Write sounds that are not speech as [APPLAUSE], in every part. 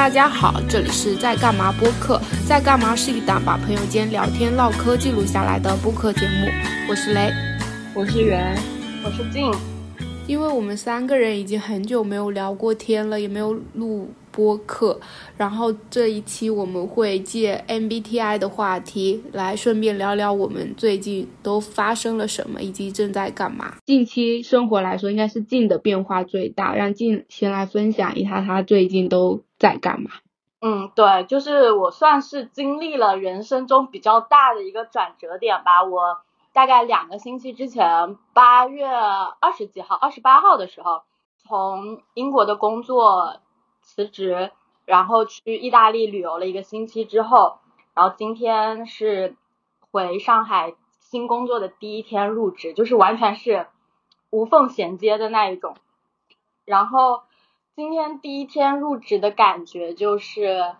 大家好，这里是在干嘛播客。在干嘛是一档把朋友间聊天唠嗑记录下来的播客节目。我是雷，我是圆，我是静。因为我们三个人已经很久没有聊过天了，也没有录。播客，然后这一期我们会借 MBTI 的话题来顺便聊聊我们最近都发生了什么，以及正在干嘛。近期生活来说，应该是静的变化最大，让静先来分享一下她最近都在干嘛。嗯，对，就是我算是经历了人生中比较大的一个转折点吧。我大概两个星期之前，八月二十几号、二十八号的时候，从英国的工作。辞职，然后去意大利旅游了一个星期之后，然后今天是回上海新工作的第一天入职，就是完全是无缝衔接的那一种。然后今天第一天入职的感觉就是，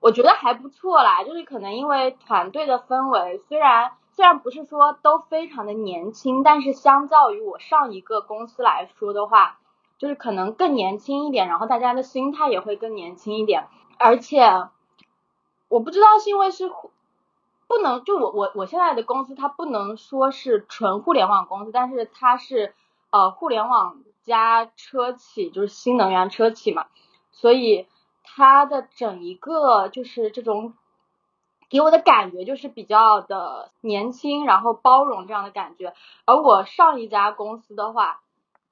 我觉得还不错啦，就是可能因为团队的氛围，虽然虽然不是说都非常的年轻，但是相较于我上一个公司来说的话。就是可能更年轻一点，然后大家的心态也会更年轻一点，而且我不知道是因为是不能就我我我现在的公司它不能说是纯互联网公司，但是它是呃互联网加车企，就是新能源车企嘛，所以它的整一个就是这种给我的感觉就是比较的年轻，然后包容这样的感觉，而我上一家公司的话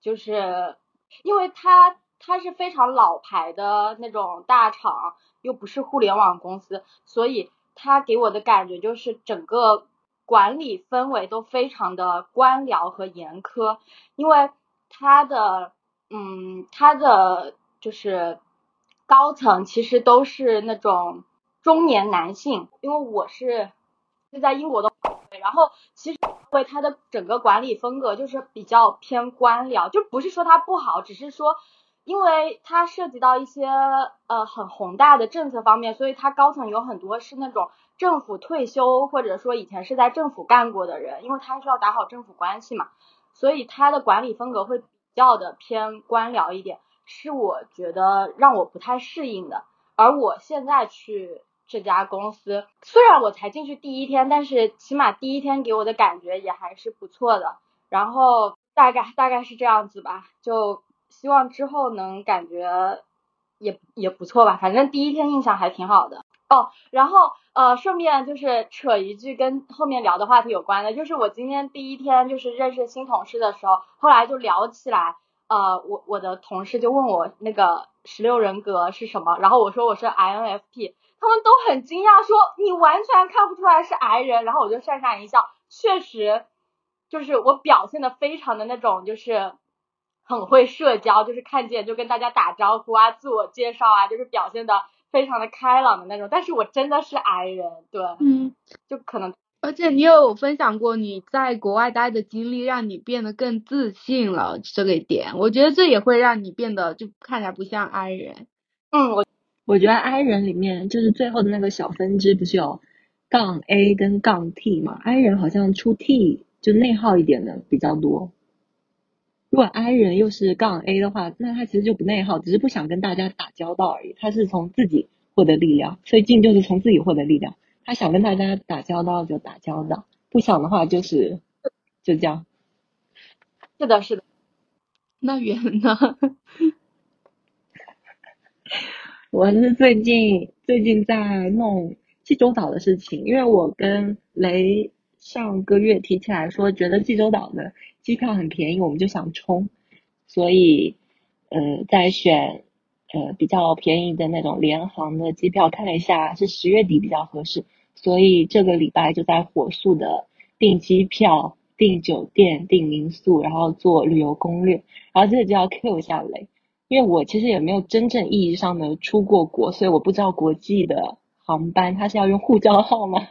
就是。因为它它是非常老牌的那种大厂，又不是互联网公司，所以它给我的感觉就是整个管理氛围都非常的官僚和严苛。因为它的嗯，它的就是高层其实都是那种中年男性，因为我是是在英国的。然后其实因为他的整个管理风格就是比较偏官僚，就不是说他不好，只是说因为它涉及到一些呃很宏大的政策方面，所以他高层有很多是那种政府退休或者说以前是在政府干过的人，因为他需要打好政府关系嘛，所以他的管理风格会比较的偏官僚一点，是我觉得让我不太适应的。而我现在去。这家公司虽然我才进去第一天，但是起码第一天给我的感觉也还是不错的。然后大概大概是这样子吧，就希望之后能感觉也也不错吧。反正第一天印象还挺好的哦。然后呃，顺便就是扯一句跟后面聊的话题有关的，就是我今天第一天就是认识新同事的时候，后来就聊起来，呃，我我的同事就问我那个十六人格是什么，然后我说我是 INFP。他们都很惊讶，说你完全看不出来是 I 人，然后我就讪讪一笑，确实，就是我表现的非常的那种，就是很会社交，就是看见就跟大家打招呼啊，自我介绍啊，就是表现的非常的开朗的那种。但是我真的是 I 人，对，嗯，就可能，而且你有分享过你在国外待的经历，让你变得更自信了这个点，我觉得这也会让你变得就看起来不像 I 人，嗯，我。我觉得 I 人里面就是最后的那个小分支，不是有杠 A 跟杠 T 嘛？I 人好像出 T 就内耗一点的比较多。如果 I 人又是杠 A 的话，那他其实就不内耗，只是不想跟大家打交道而已。他是从自己获得力量，所以静就是从自己获得力量。他想跟大家打交道就打交道，不想的话就是就这样。是的，是的。那远呢？[LAUGHS] 我是最近最近在弄济州岛的事情，因为我跟雷上个月提起来说，觉得济州岛的机票很便宜，我们就想冲，所以呃在选呃比较便宜的那种联航的机票，看了一下是十月底比较合适，所以这个礼拜就在火速的订机票、订酒店、订民宿，然后做旅游攻略，然后这里就要 Q 一下雷。因为我其实也没有真正意义上的出过国，所以我不知道国际的航班它是要用护照号吗？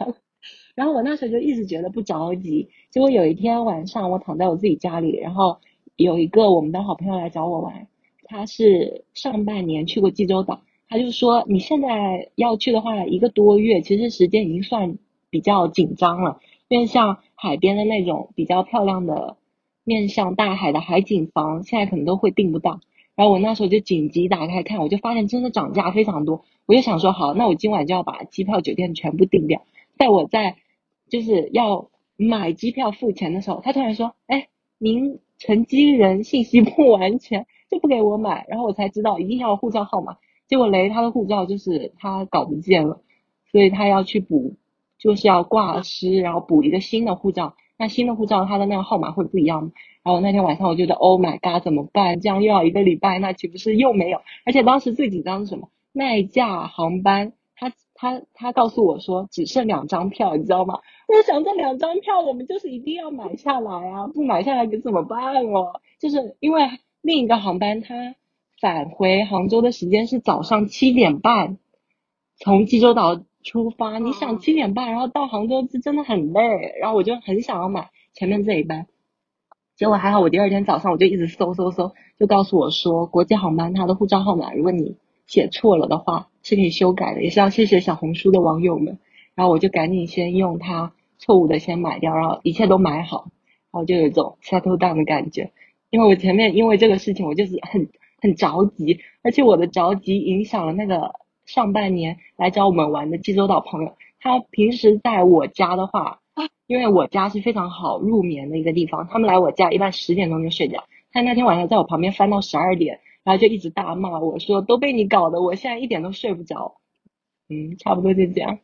然后我那时候就一直觉得不着急。结果有一天晚上，我躺在我自己家里，然后有一个我们的好朋友来找我玩，他是上半年去过济州岛，他就说你现在要去的话，一个多月其实时间已经算比较紧张了，因为像海边的那种比较漂亮的面向大海的海景房，现在可能都会订不到。然后我那时候就紧急打开看，我就发现真的涨价非常多。我就想说，好，那我今晚就要把机票、酒店全部订掉。在我在就是要买机票付钱的时候，他突然说：“哎，您乘机人信息不完全，就不给我买。”然后我才知道一定要护照号码。结果雷他的护照就是他搞不见了，所以他要去补，就是要挂失，然后补一个新的护照。那新的护照他的那个号码会不一样吗？然后那天晚上我觉得，Oh my god，怎么办？这样又要一个礼拜，那岂不是又没有？而且当时最紧张是什么？卖价航班，他他他告诉我说只剩两张票，你知道吗？我想这两张票我们就是一定要买下来啊，不买下来可怎么办哦？就是因为另一个航班它返回杭州的时间是早上七点半，从济州岛出发，你想七点半然后到杭州，这真的很累。然后我就很想要买前面这一班，结果还好，我第二天早上我就一直搜搜搜，就告诉我说国际航班它的护照号码，如果你写错了的话是可以修改的，也是要谢谢小红书的网友们。然后我就赶紧先用它错误的先买掉，然后一切都买好，然后就有一种 settle down 的感觉。因为我前面因为这个事情我就是很很着急，而且我的着急影响了那个上半年来找我们玩的济州岛朋友。他平时在我家的话，因为我家是非常好入眠的一个地方，他们来我家一般十点钟就睡觉。他那天晚上在我旁边翻到十二点。然后就一直大骂我说都被你搞的，我现在一点都睡不着。嗯，差不多就这样。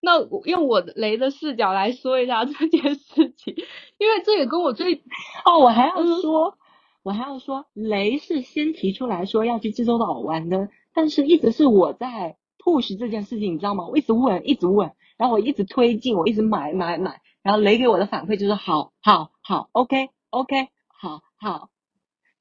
那用我雷的视角来说一下 [LAUGHS] 这件事情，因为这也跟我最 [LAUGHS] 哦，我还要说，我还要说，雷是先提出来说要去济州岛玩的，但是一直是我在 push 这件事情，你知道吗？我一直问，一直问，然后我一直推进，我一直买买买，然后雷给我的反馈就是好，好，好，OK OK，好好。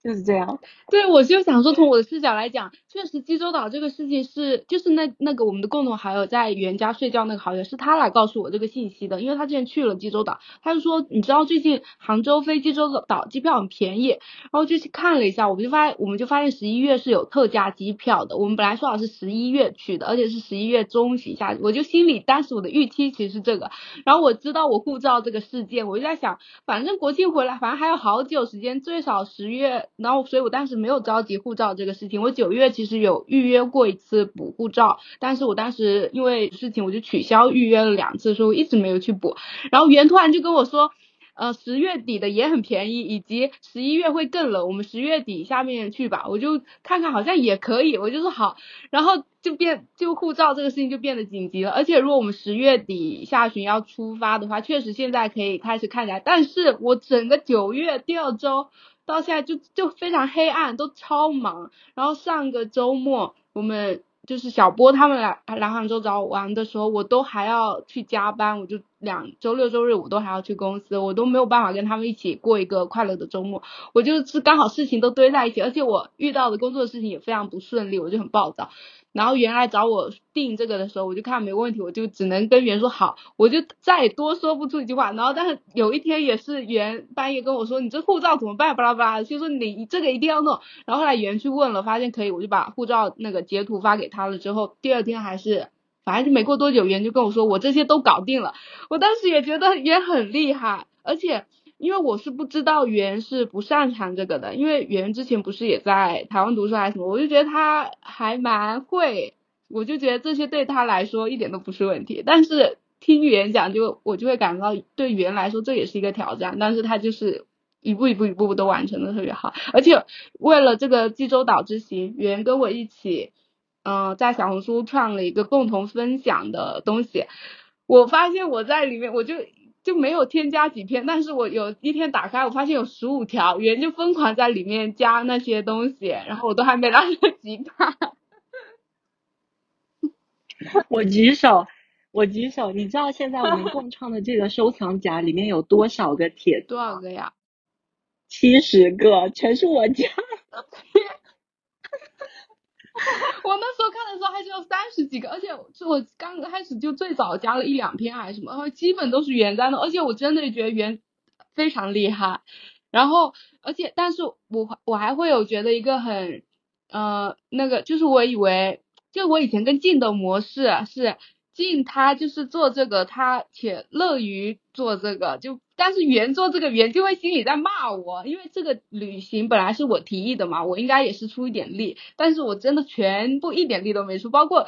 就是这样，对我就想说，从我的视角来讲，确实济州岛这个事情是，就是那那个我们的共同好友在原家睡觉那个好友，是他来告诉我这个信息的，因为他之前去了济州岛，他就说，你知道最近杭州飞济州岛机票很便宜，然后就去看了一下，我们就发我们就发现十一月是有特价机票的，我们本来说好是十一月去的，而且是十一月中旬下，我就心里当时我的预期其实是这个，然后我知道我护照这个事件，我就在想，反正国庆回来，反正还有好久时间，最少十月。然后，所以我当时没有着急护照这个事情。我九月其实有预约过一次补护照，但是我当时因为事情，我就取消预约了两次，所以我一直没有去补。然后袁突然就跟我说，呃，十月底的也很便宜，以及十一月会更冷，我们十月底下面去吧。我就看看，好像也可以，我就说好。然后就变，就护照这个事情就变得紧急了。而且如果我们十月底下旬要出发的话，确实现在可以开始看起来。但是我整个九月第二周。到现在就就非常黑暗，都超忙。然后上个周末我们就是小波他们来来杭州找我玩的时候，我都还要去加班，我就两周六周日我都还要去公司，我都没有办法跟他们一起过一个快乐的周末。我就是刚好事情都堆在一起，而且我遇到的工作事情也非常不顺利，我就很暴躁。然后原来找我订这个的时候，我就看没问题，我就只能跟袁说好，我就再多说不出一句话。然后但是有一天也是袁半夜跟我说，你这护照怎么办？巴拉巴拉，就说你这个一定要弄。然后后来袁去问了，发现可以，我就把护照那个截图发给他了。之后第二天还是，反正就没过多久，袁就跟我说我这些都搞定了。我当时也觉得也很厉害，而且。因为我是不知道袁是不擅长这个的，因为袁之前不是也在台湾读书还是什么，我就觉得他还蛮会，我就觉得这些对他来说一点都不是问题。但是听袁讲，就我就会感觉到对袁来说这也是一个挑战，但是他就是一步一步一步步都完成的特别好，而且为了这个济州岛之行，袁跟我一起，嗯，在小红书创了一个共同分享的东西，我发现我在里面我就。就没有添加几篇，但是我有一天打开，我发现有十五条，圆就疯狂在里面加那些东西，然后我都还没来得及看。[LAUGHS] 我举手，我举手，你知道现在我们共创的这个收藏夹里面有多少个帖？多少个呀？七十个，全是我加的。[LAUGHS] [LAUGHS] 我那时候看的时候还只有三十几个，而且是我刚开始就最早加了一两篇还是什么，然后基本都是原在的，而且我真的觉得原非常厉害。然后，而且，但是我我还会有觉得一个很呃那个，就是我以为，就我以前跟静的模式是静他就是做这个，他且乐于做这个，就但是圆做这个圆就会心里在骂我，因为这个旅行本来是我提议的嘛，我应该也是出一点力，但是我真的全部一点力都没出，包括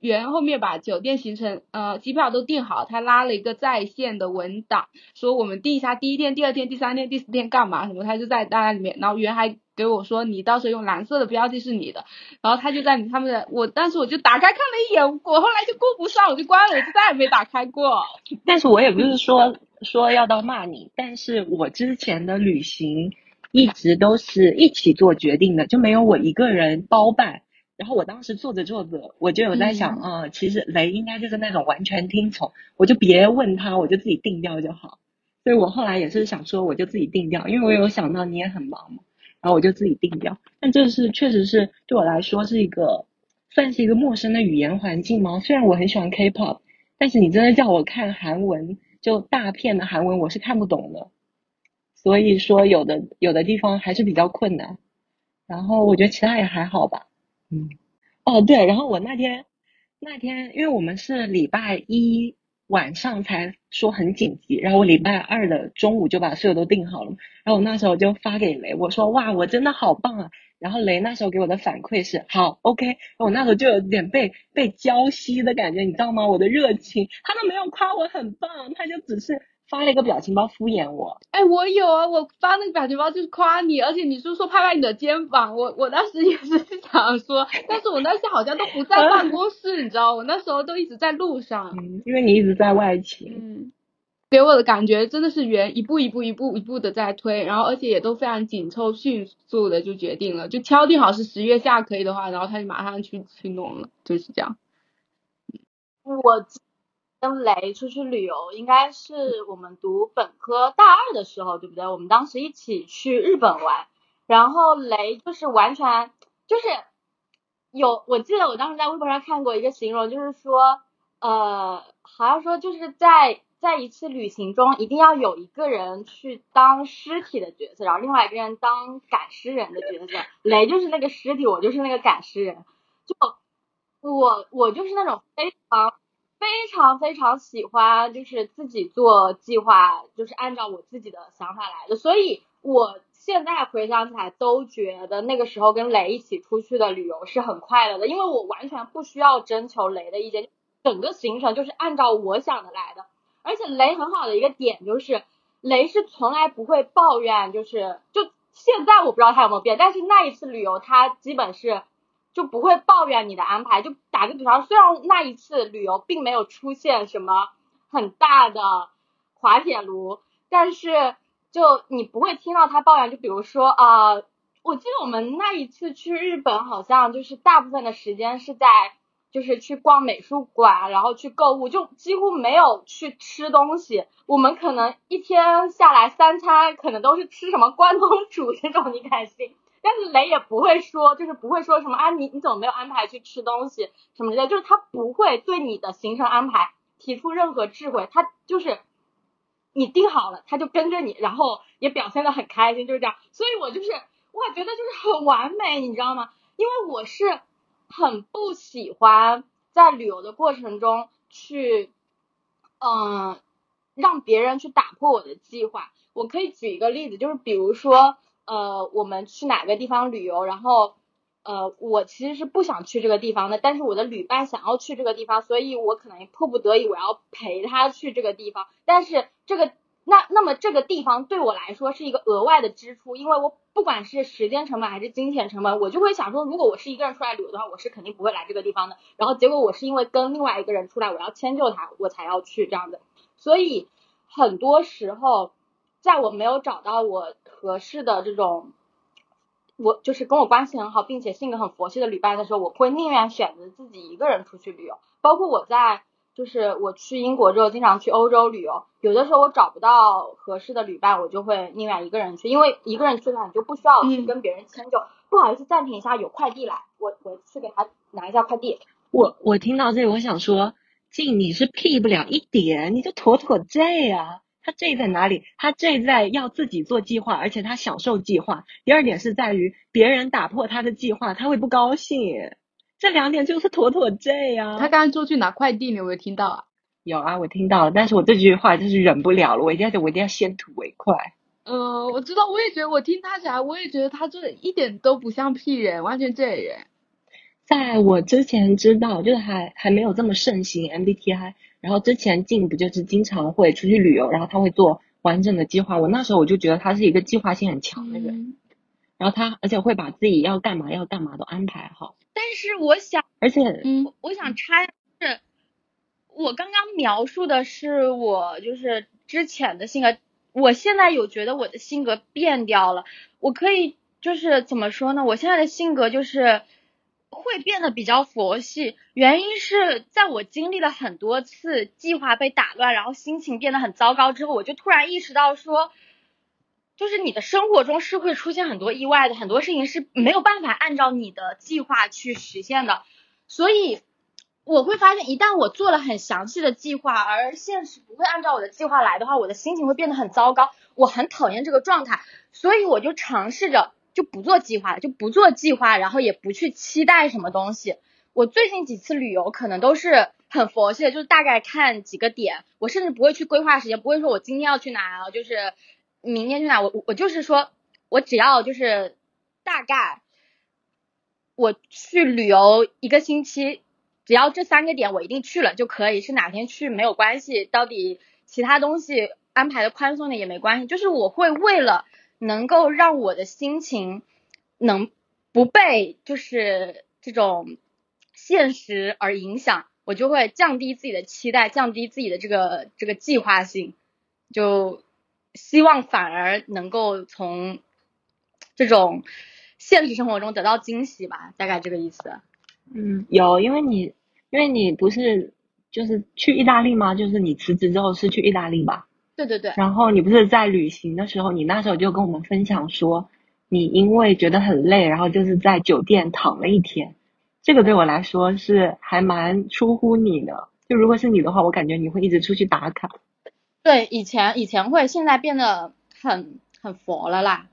圆后面把酒店行程呃机票都订好，他拉了一个在线的文档，说我们定一下第一天、第二天、第三天、第四天干嘛什么，他就在大家里面，然后圆还给我说你到时候用蓝色的标记是你的，然后他就在他们的我，但是我就打开看了一眼，我后来就顾不上，我就关了，我就再也没打开过。但是我也不是说。说要到骂你，但是我之前的旅行一直都是一起做决定的，就没有我一个人包办。然后我当时做着做着，我就有在想，嗯，其实雷应该就是那种完全听从，我就别问他，我就自己定掉就好。所以我后来也是想说，我就自己定掉，因为我有想到你也很忙嘛，然后我就自己定掉。但这是确实是对我来说是一个算是一个陌生的语言环境吗？虽然我很喜欢 K-pop，但是你真的叫我看韩文。就大片的韩文我是看不懂的，所以说有的有的地方还是比较困难，然后我觉得其他也还好吧，嗯，哦对，然后我那天那天因为我们是礼拜一晚上才说很紧急，然后我礼拜二的中午就把所有都定好了，然后我那时候就发给雷，我说哇我真的好棒啊。然后雷那时候给我的反馈是好，OK。我那时候就有点被被浇熄的感觉，你知道吗？我的热情，他都没有夸我很棒，他就只是发了一个表情包敷衍我。哎，我有啊，我发那个表情包就是夸你，而且你是说拍拍你的肩膀，我我当时也是想说，[LAUGHS] 但是我那时好像都不在办公室，你知道，我那时候都一直在路上。嗯，因为你一直在外勤。嗯。给我的感觉真的是原一步一步一步一步的在推，然后而且也都非常紧凑，迅速的就决定了，就敲定好是十月下可以的话，然后他就马上去去弄了，就是这样。我跟雷出去旅游，应该是我们读本科大二的时候，对不对？我们当时一起去日本玩，然后雷就是完全就是有，我记得我当时在微博上看过一个形容，就是说呃，好像说就是在。在一次旅行中，一定要有一个人去当尸体的角色，然后另外一个人当赶尸人的角色。雷就是那个尸体，我就是那个赶尸人。就我，我就是那种非常非常非常喜欢，就是自己做计划，就是按照我自己的想法来的。所以我现在回想起来，都觉得那个时候跟雷一起出去的旅游是很快乐的，因为我完全不需要征求雷的意见，整个行程就是按照我想的来的。而且雷很好的一个点就是，雷是从来不会抱怨，就是就现在我不知道他有没有变，但是那一次旅游他基本是就不会抱怨你的安排。就打个比方，虽然那一次旅游并没有出现什么很大的滑铁卢，但是就你不会听到他抱怨。就比如说啊，我记得我们那一次去日本，好像就是大部分的时间是在。就是去逛美术馆，然后去购物，就几乎没有去吃东西。我们可能一天下来三餐，可能都是吃什么关东煮这种，你敢信？但是雷也不会说，就是不会说什么啊，你你怎么没有安排去吃东西什么的，就是他不会对你的行程安排提出任何智慧，他就是你定好了，他就跟着你，然后也表现的很开心，就是这样。所以我就是我觉得就是很完美，你知道吗？因为我是。很不喜欢在旅游的过程中去，嗯，让别人去打破我的计划。我可以举一个例子，就是比如说，呃，我们去哪个地方旅游，然后，呃，我其实是不想去这个地方的，但是我的旅伴想要去这个地方，所以我可能迫不得已我要陪他去这个地方，但是这个。那那么这个地方对我来说是一个额外的支出，因为我不管是时间成本还是金钱成本，我就会想说，如果我是一个人出来旅游的话，我是肯定不会来这个地方的。然后结果我是因为跟另外一个人出来，我要迁就他，我才要去这样的。所以很多时候，在我没有找到我合适的这种，我就是跟我关系很好并且性格很佛系的旅伴的时候，我会宁愿选择自己一个人出去旅游。包括我在。就是我去英国之后，经常去欧洲旅游，有的时候我找不到合适的旅伴，我就会宁愿一个人去，因为一个人去的话，你就不需要去跟别人迁就。不好意思，暂停一下，有快递来，我我去给他拿一下快递。我我听到这里，我想说，静你是 P 不了一点，你就妥妥 J 啊。他 J 在哪里？他 J 在要自己做计划，而且他享受计划。第二点是在于别人打破他的计划，他会不高兴。这两点就是妥妥 J 呀！他刚刚出去拿快递，你有没有听到啊？有啊，我听到了，但是我这句话就是忍不了了，我一定要我一定要先吐为快。嗯，我知道，我也觉得我听他起来，我也觉得他这一点都不像屁人，完全这人。在我之前知道，就是还还没有这么盛行 MBTI，然后之前进不就是经常会出去旅游，然后他会做完整的计划。我那时候我就觉得他是一个计划性很强的人，然后他而且会把自己要干嘛要干嘛都安排好。但是我想，而且嗯，我想插是，我刚刚描述的是我就是之前的性格，我现在有觉得我的性格变掉了。我可以就是怎么说呢？我现在的性格就是。会变得比较佛系，原因是在我经历了很多次计划被打乱，然后心情变得很糟糕之后，我就突然意识到说，就是你的生活中是会出现很多意外的，很多事情是没有办法按照你的计划去实现的，所以我会发现，一旦我做了很详细的计划，而现实不会按照我的计划来的话，我的心情会变得很糟糕，我很讨厌这个状态，所以我就尝试着。就不做计划，就不做计划，然后也不去期待什么东西。我最近几次旅游可能都是很佛系的，就是大概看几个点，我甚至不会去规划时间，不会说我今天要去哪啊，就是明天去哪，我我就是说我只要就是大概我去旅游一个星期，只要这三个点我一定去了就可以，是哪天去没有关系，到底其他东西安排的宽松点也没关系，就是我会为了。能够让我的心情能不被就是这种现实而影响，我就会降低自己的期待，降低自己的这个这个计划性，就希望反而能够从这种现实生活中得到惊喜吧，大概这个意思。嗯，有，因为你因为你不是就是去意大利吗？就是你辞职之后是去意大利吧？对对对，然后你不是在旅行的时候，你那时候就跟我们分享说，你因为觉得很累，然后就是在酒店躺了一天。这个对我来说是还蛮出乎你的。就如果是你的话，我感觉你会一直出去打卡。对，以前以前会，现在变得很很佛了啦。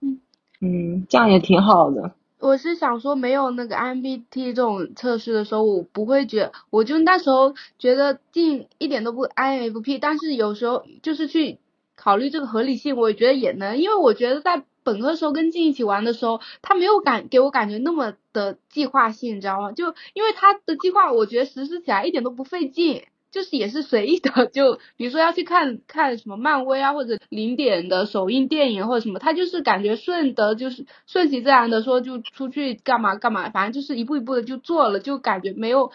嗯嗯，这样也挺好的。我是想说，没有那个 MBT 这种测试的时候，我不会觉，我就那时候觉得进一点都不 INFP，但是有时候就是去考虑这个合理性，我也觉得也能，因为我觉得在本科时候跟静一起玩的时候，他没有感给我感觉那么的计划性，你知道吗？就因为他的计划，我觉得实施起来一点都不费劲。就是也是随意的，[LAUGHS] 就比如说要去看看什么漫威啊，或者零点的首映电影或者什么，他就是感觉顺的，就是顺其自然的说就出去干嘛干嘛，反正就是一步一步的就做了，就感觉没有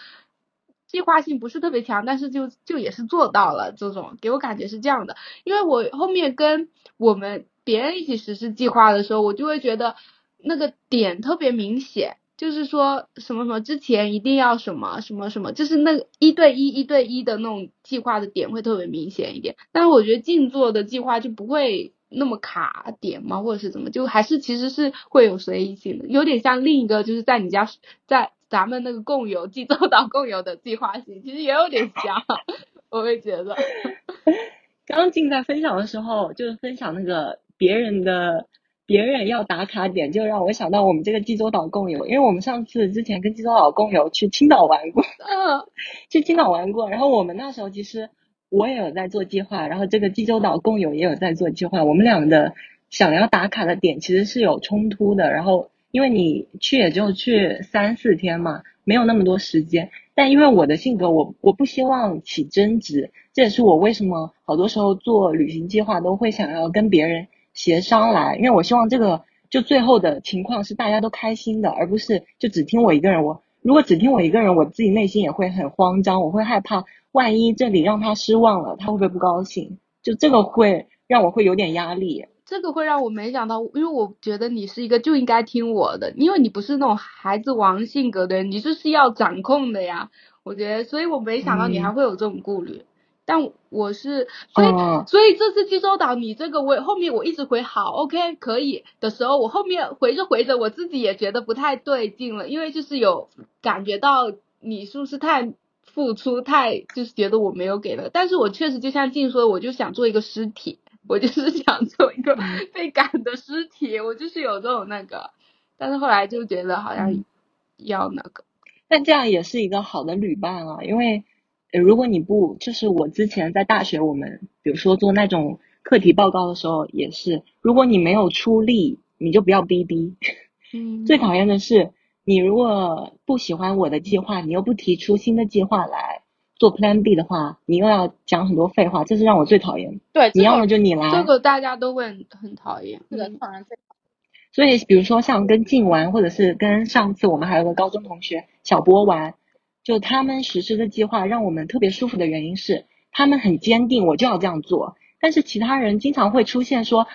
计划性不是特别强，但是就就也是做到了这种，给我感觉是这样的。因为我后面跟我们别人一起实施计划的时候，我就会觉得那个点特别明显。就是说什么什么之前一定要什么什么什么，就是那个一对一一对一的那种计划的点会特别明显一点。但是我觉得静坐的计划就不会那么卡点吗？或者是怎么？就还是其实是会有随意性的，有点像另一个就是在你家在咱们那个共有济州岛共有的计划性，其实也有点像，[LAUGHS] 我会觉得。刚 [LAUGHS] 刚静在分享的时候，就是分享那个别人的。别人要打卡点，就让我想到我们这个济州岛共有，因为我们上次之前跟济州岛共有去青岛玩过，嗯，去青岛玩过，然后我们那时候其实我也有在做计划，然后这个济州岛共有也有在做计划，我们俩的想要打卡的点其实是有冲突的，然后因为你去也就去三四天嘛，没有那么多时间，但因为我的性格，我我不希望起争执，这也是我为什么好多时候做旅行计划都会想要跟别人。协商来，因为我希望这个就最后的情况是大家都开心的，而不是就只听我一个人。我如果只听我一个人，我自己内心也会很慌张，我会害怕，万一这里让他失望了，他会不会不高兴？就这个会让我会有点压力。这个会让我没想到，因为我觉得你是一个就应该听我的，因为你不是那种孩子王性格的人，你就是要掌控的呀。我觉得，所以我没想到你还会有这种顾虑。但我是，所以所以这次济州岛你这个我后面我一直回好，OK 可以。的时候，我后面回着回着，我自己也觉得不太对劲了，因为就是有感觉到你是不是太付出，太就是觉得我没有给了，但是我确实就像静说，我就想做一个尸体，我就是想做一个被赶的尸体，我就是有这种那个，但是后来就觉得好像要那个，但这样也是一个好的旅伴啊，因为。呃如果你不，就是我之前在大学，我们比如说做那种课题报告的时候，也是，如果你没有出力，你就不要逼逼。[LAUGHS] 嗯，最讨厌的是，你如果不喜欢我的计划，你又不提出新的计划来做 Plan B 的话，你又要讲很多废话，这是让我最讨厌。对，你要么就你来，这个大家都会很很讨厌。是的，嗯讨厌最所以，比如说像跟静玩，或者是跟上次我们还有个高中同学小波玩，就他们实施的计划让我们特别舒服的原因是，他们很坚定，我就要这样做。但是其他人经常会出现说，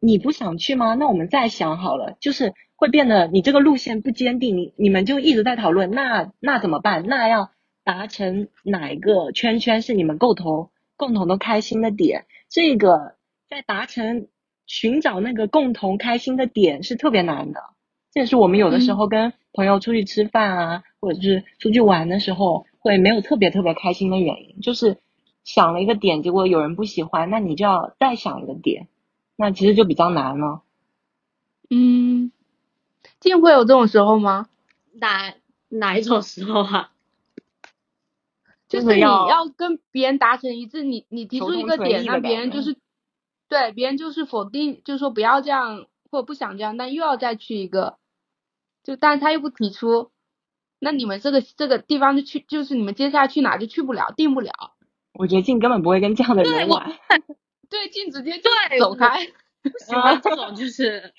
你不想去吗？那我们再想好了，就是会变得你这个路线不坚定，你你们就一直在讨论，那那怎么办？那要达成哪一个圈圈是你们共同共同的开心的点？这个在达成寻找那个共同开心的点是特别难的。这也是我们有的时候跟朋友出去吃饭啊，或者是出去玩的时候，会没有特别特别开心的原因，就是想了一个点，结果有人不喜欢，那你就要再想一个点，那其实就比较难了。嗯，静会有这种时候吗？哪哪一种时候啊？[LAUGHS] 就是你要要跟别人达成一致，你你提出一个点，那别人就是对别人就是否定，就是说不要这样或不想这样，但又要再去一个，就但是他又不提出，那你们这个这个地方就去，就是你们接下来去哪就去不了，定不了。我觉得静根本不会跟这样的人玩。对，静直接就对走开。不喜欢这种就是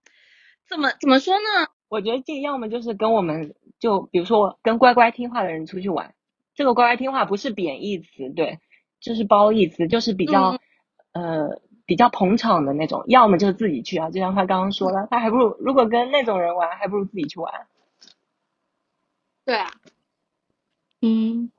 [LAUGHS] 怎么怎么说呢？我觉得静要么就是跟我们就比如说跟乖乖听话的人出去玩，这个乖乖听话不是贬义词，对，就是褒义词，就是比较、呃比较捧场的那种。要么就是自己去啊，就像他刚刚说的，他还不如如果跟那种人玩，还不如自己去玩。对啊，嗯，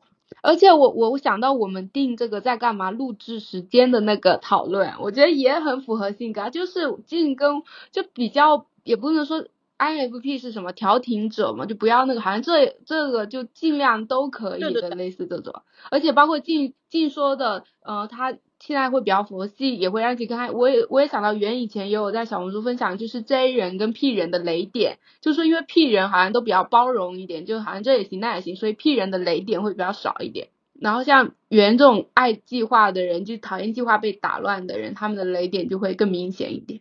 而且我我我想到我们定这个在干嘛录制时间的那个讨论，我觉得也很符合性格啊，就是静跟就比较也不能说 INFP 是什么调停者嘛，就不要那个，好像这这个就尽量都可以对对。的，类似这种，而且包括静静说的，呃，他现在会比较佛系，也会让自己看，我也我也想到原以前也有在小红书分享，就是 J 人跟 P 人的雷点，就是说因为 P 人好像都比较包容一点，就好像这也行那也行，所以 P 人的雷点会比较少一点。然后像圆这种爱计划的人，就讨厌计划被打乱的人，他们的雷点就会更明显一点。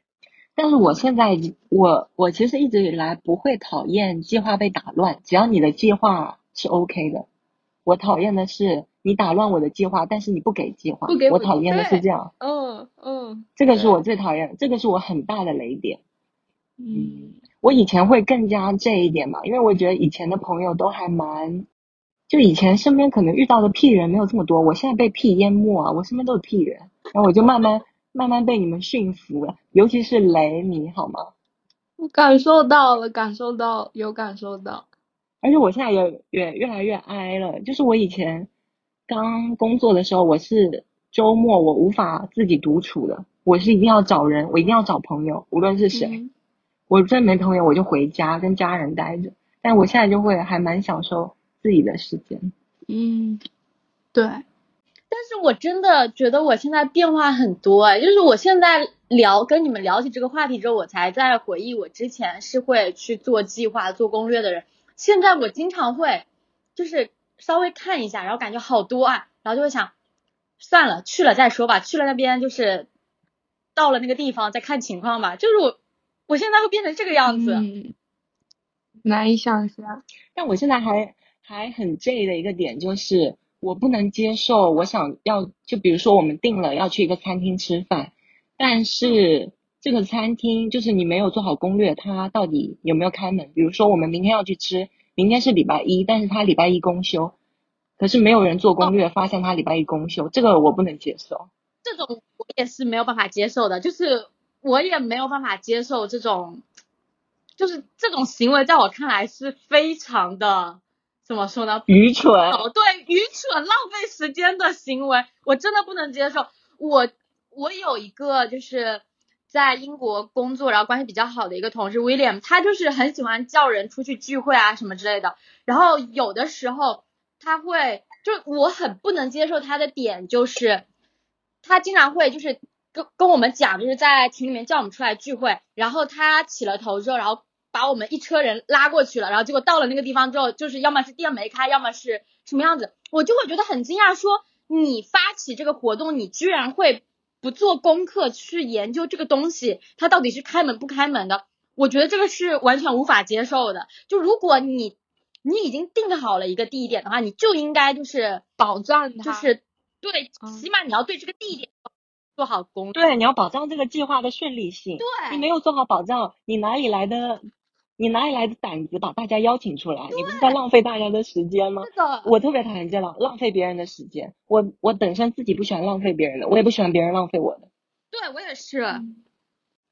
但是我现在我我其实一直以来不会讨厌计划被打乱，只要你的计划是 OK 的。我讨厌的是你打乱我的计划，但是你不给计划，不给我我讨厌的是这样，嗯嗯这个是我最讨厌，这个是我很大的雷点。嗯我以前会更加这一点嘛，因为我觉得以前的朋友都还蛮，就以前身边可能遇到的屁人没有这么多，我现在被屁淹没啊，我身边都是屁人，然后我就慢慢慢慢被你们驯服了，尤其是雷你好吗？我感受到了，感受到有感受到。而且我现在也也越来越哀了，就是我以前刚工作的时候，我是周末我无法自己独处的，我是一定要找人，我一定要找朋友，无论是谁。嗯我真没朋友，我就回家跟家人待着。但我现在就会还蛮享受自己的时间。嗯，对，但是我真的觉得我现在变化很多哎，就是我现在聊跟你们聊起这个话题之后，我才在回忆我之前是会去做计划、做攻略的人，现在我经常会就是稍微看一下，然后感觉好多啊，然后就会想算了，去了再说吧，去了那边就是到了那个地方再看情况吧，就是我我现在会变成这个样子，嗯，难以想象。但我现在还还很 J 的一个点就是，我不能接受，我想要就比如说我们定了要去一个餐厅吃饭，但是这个餐厅就是你没有做好攻略，它到底有没有开门？比如说我们明天要去吃，明天是礼拜一，但是他礼拜一公休，可是没有人做攻略，发现他礼拜一公休，这个我不能接受。这种我也是没有办法接受的，就是我也没有办法接受这种，就是这种行为，在我看来是非常的怎么说呢？愚蠢，哦，对，愚蠢、浪费时间的行为，我真的不能接受。我我有一个就是在英国工作，然后关系比较好的一个同事 William，他就是很喜欢叫人出去聚会啊什么之类的。然后有的时候他会，就我很不能接受他的点就是，他经常会就是跟跟我们讲，就是在群里面叫我们出来聚会，然后他起了头之后，然后把我们一车人拉过去了，然后结果到了那个地方之后，就是要么是店没开，要么是什么样子，我就会觉得很惊讶，说你发起这个活动，你居然会不做功课去研究这个东西，它到底是开门不开门的，我觉得这个是完全无法接受的。就如果你你已经定好了一个地点的话，你就应该就是保障它，就是对，嗯起码你要对这个地点做好攻略。对，你要保障这个计划的顺利性。对你没有做好保障，你哪里来的？你哪里来的胆子把大家邀请出来？你不是在浪费大家的时间吗？是的，我特别讨厌这样浪费别人的时间。我我本身自己不喜欢浪费别人的，我也不喜欢别人浪费我的。对我也是。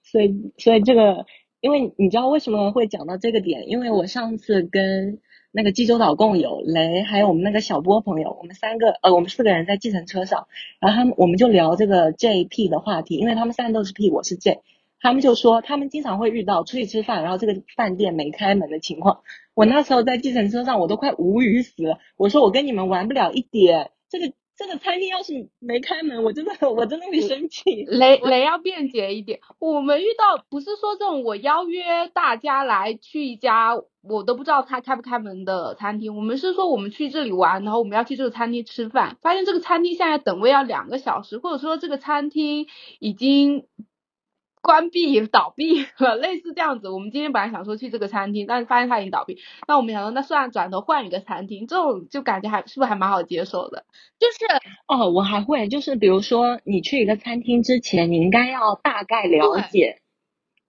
所以所以这个，因为你知道为什么会讲到这个点？因为我上次跟那个济州岛共有雷，还有我们那个小波朋友，我们三个呃，我们四个人在计程车上，然后他们我们就聊这个 JP 的话题，因为他们三个都是 P，我是 J，他们就说他们经常会遇到出去吃饭，然后这个饭店没开门的情况。我那时候在计程车上，我都快无语死了。我说我跟你们玩不了一点，这个这个餐厅要是没开门，我真的我真的会生气。雷雷要便捷一点。我们遇到不是说这种我邀约大家来去一家我都不知道他开不开门的餐厅，我们是说我们去这里玩，然后我们要去这个餐厅吃饭，发现这个餐厅现在等位要两个小时，或者说这个餐厅已经关闭倒闭了，类似这样子。我们今天本来想说去这个餐厅，但是发现它已经倒闭，那我们想说那算了，转头换一个餐厅，这种就感觉还是不是还蛮好接受的。就是哦，我还会，就是比如说你去一个餐厅之前，你应该要大概了解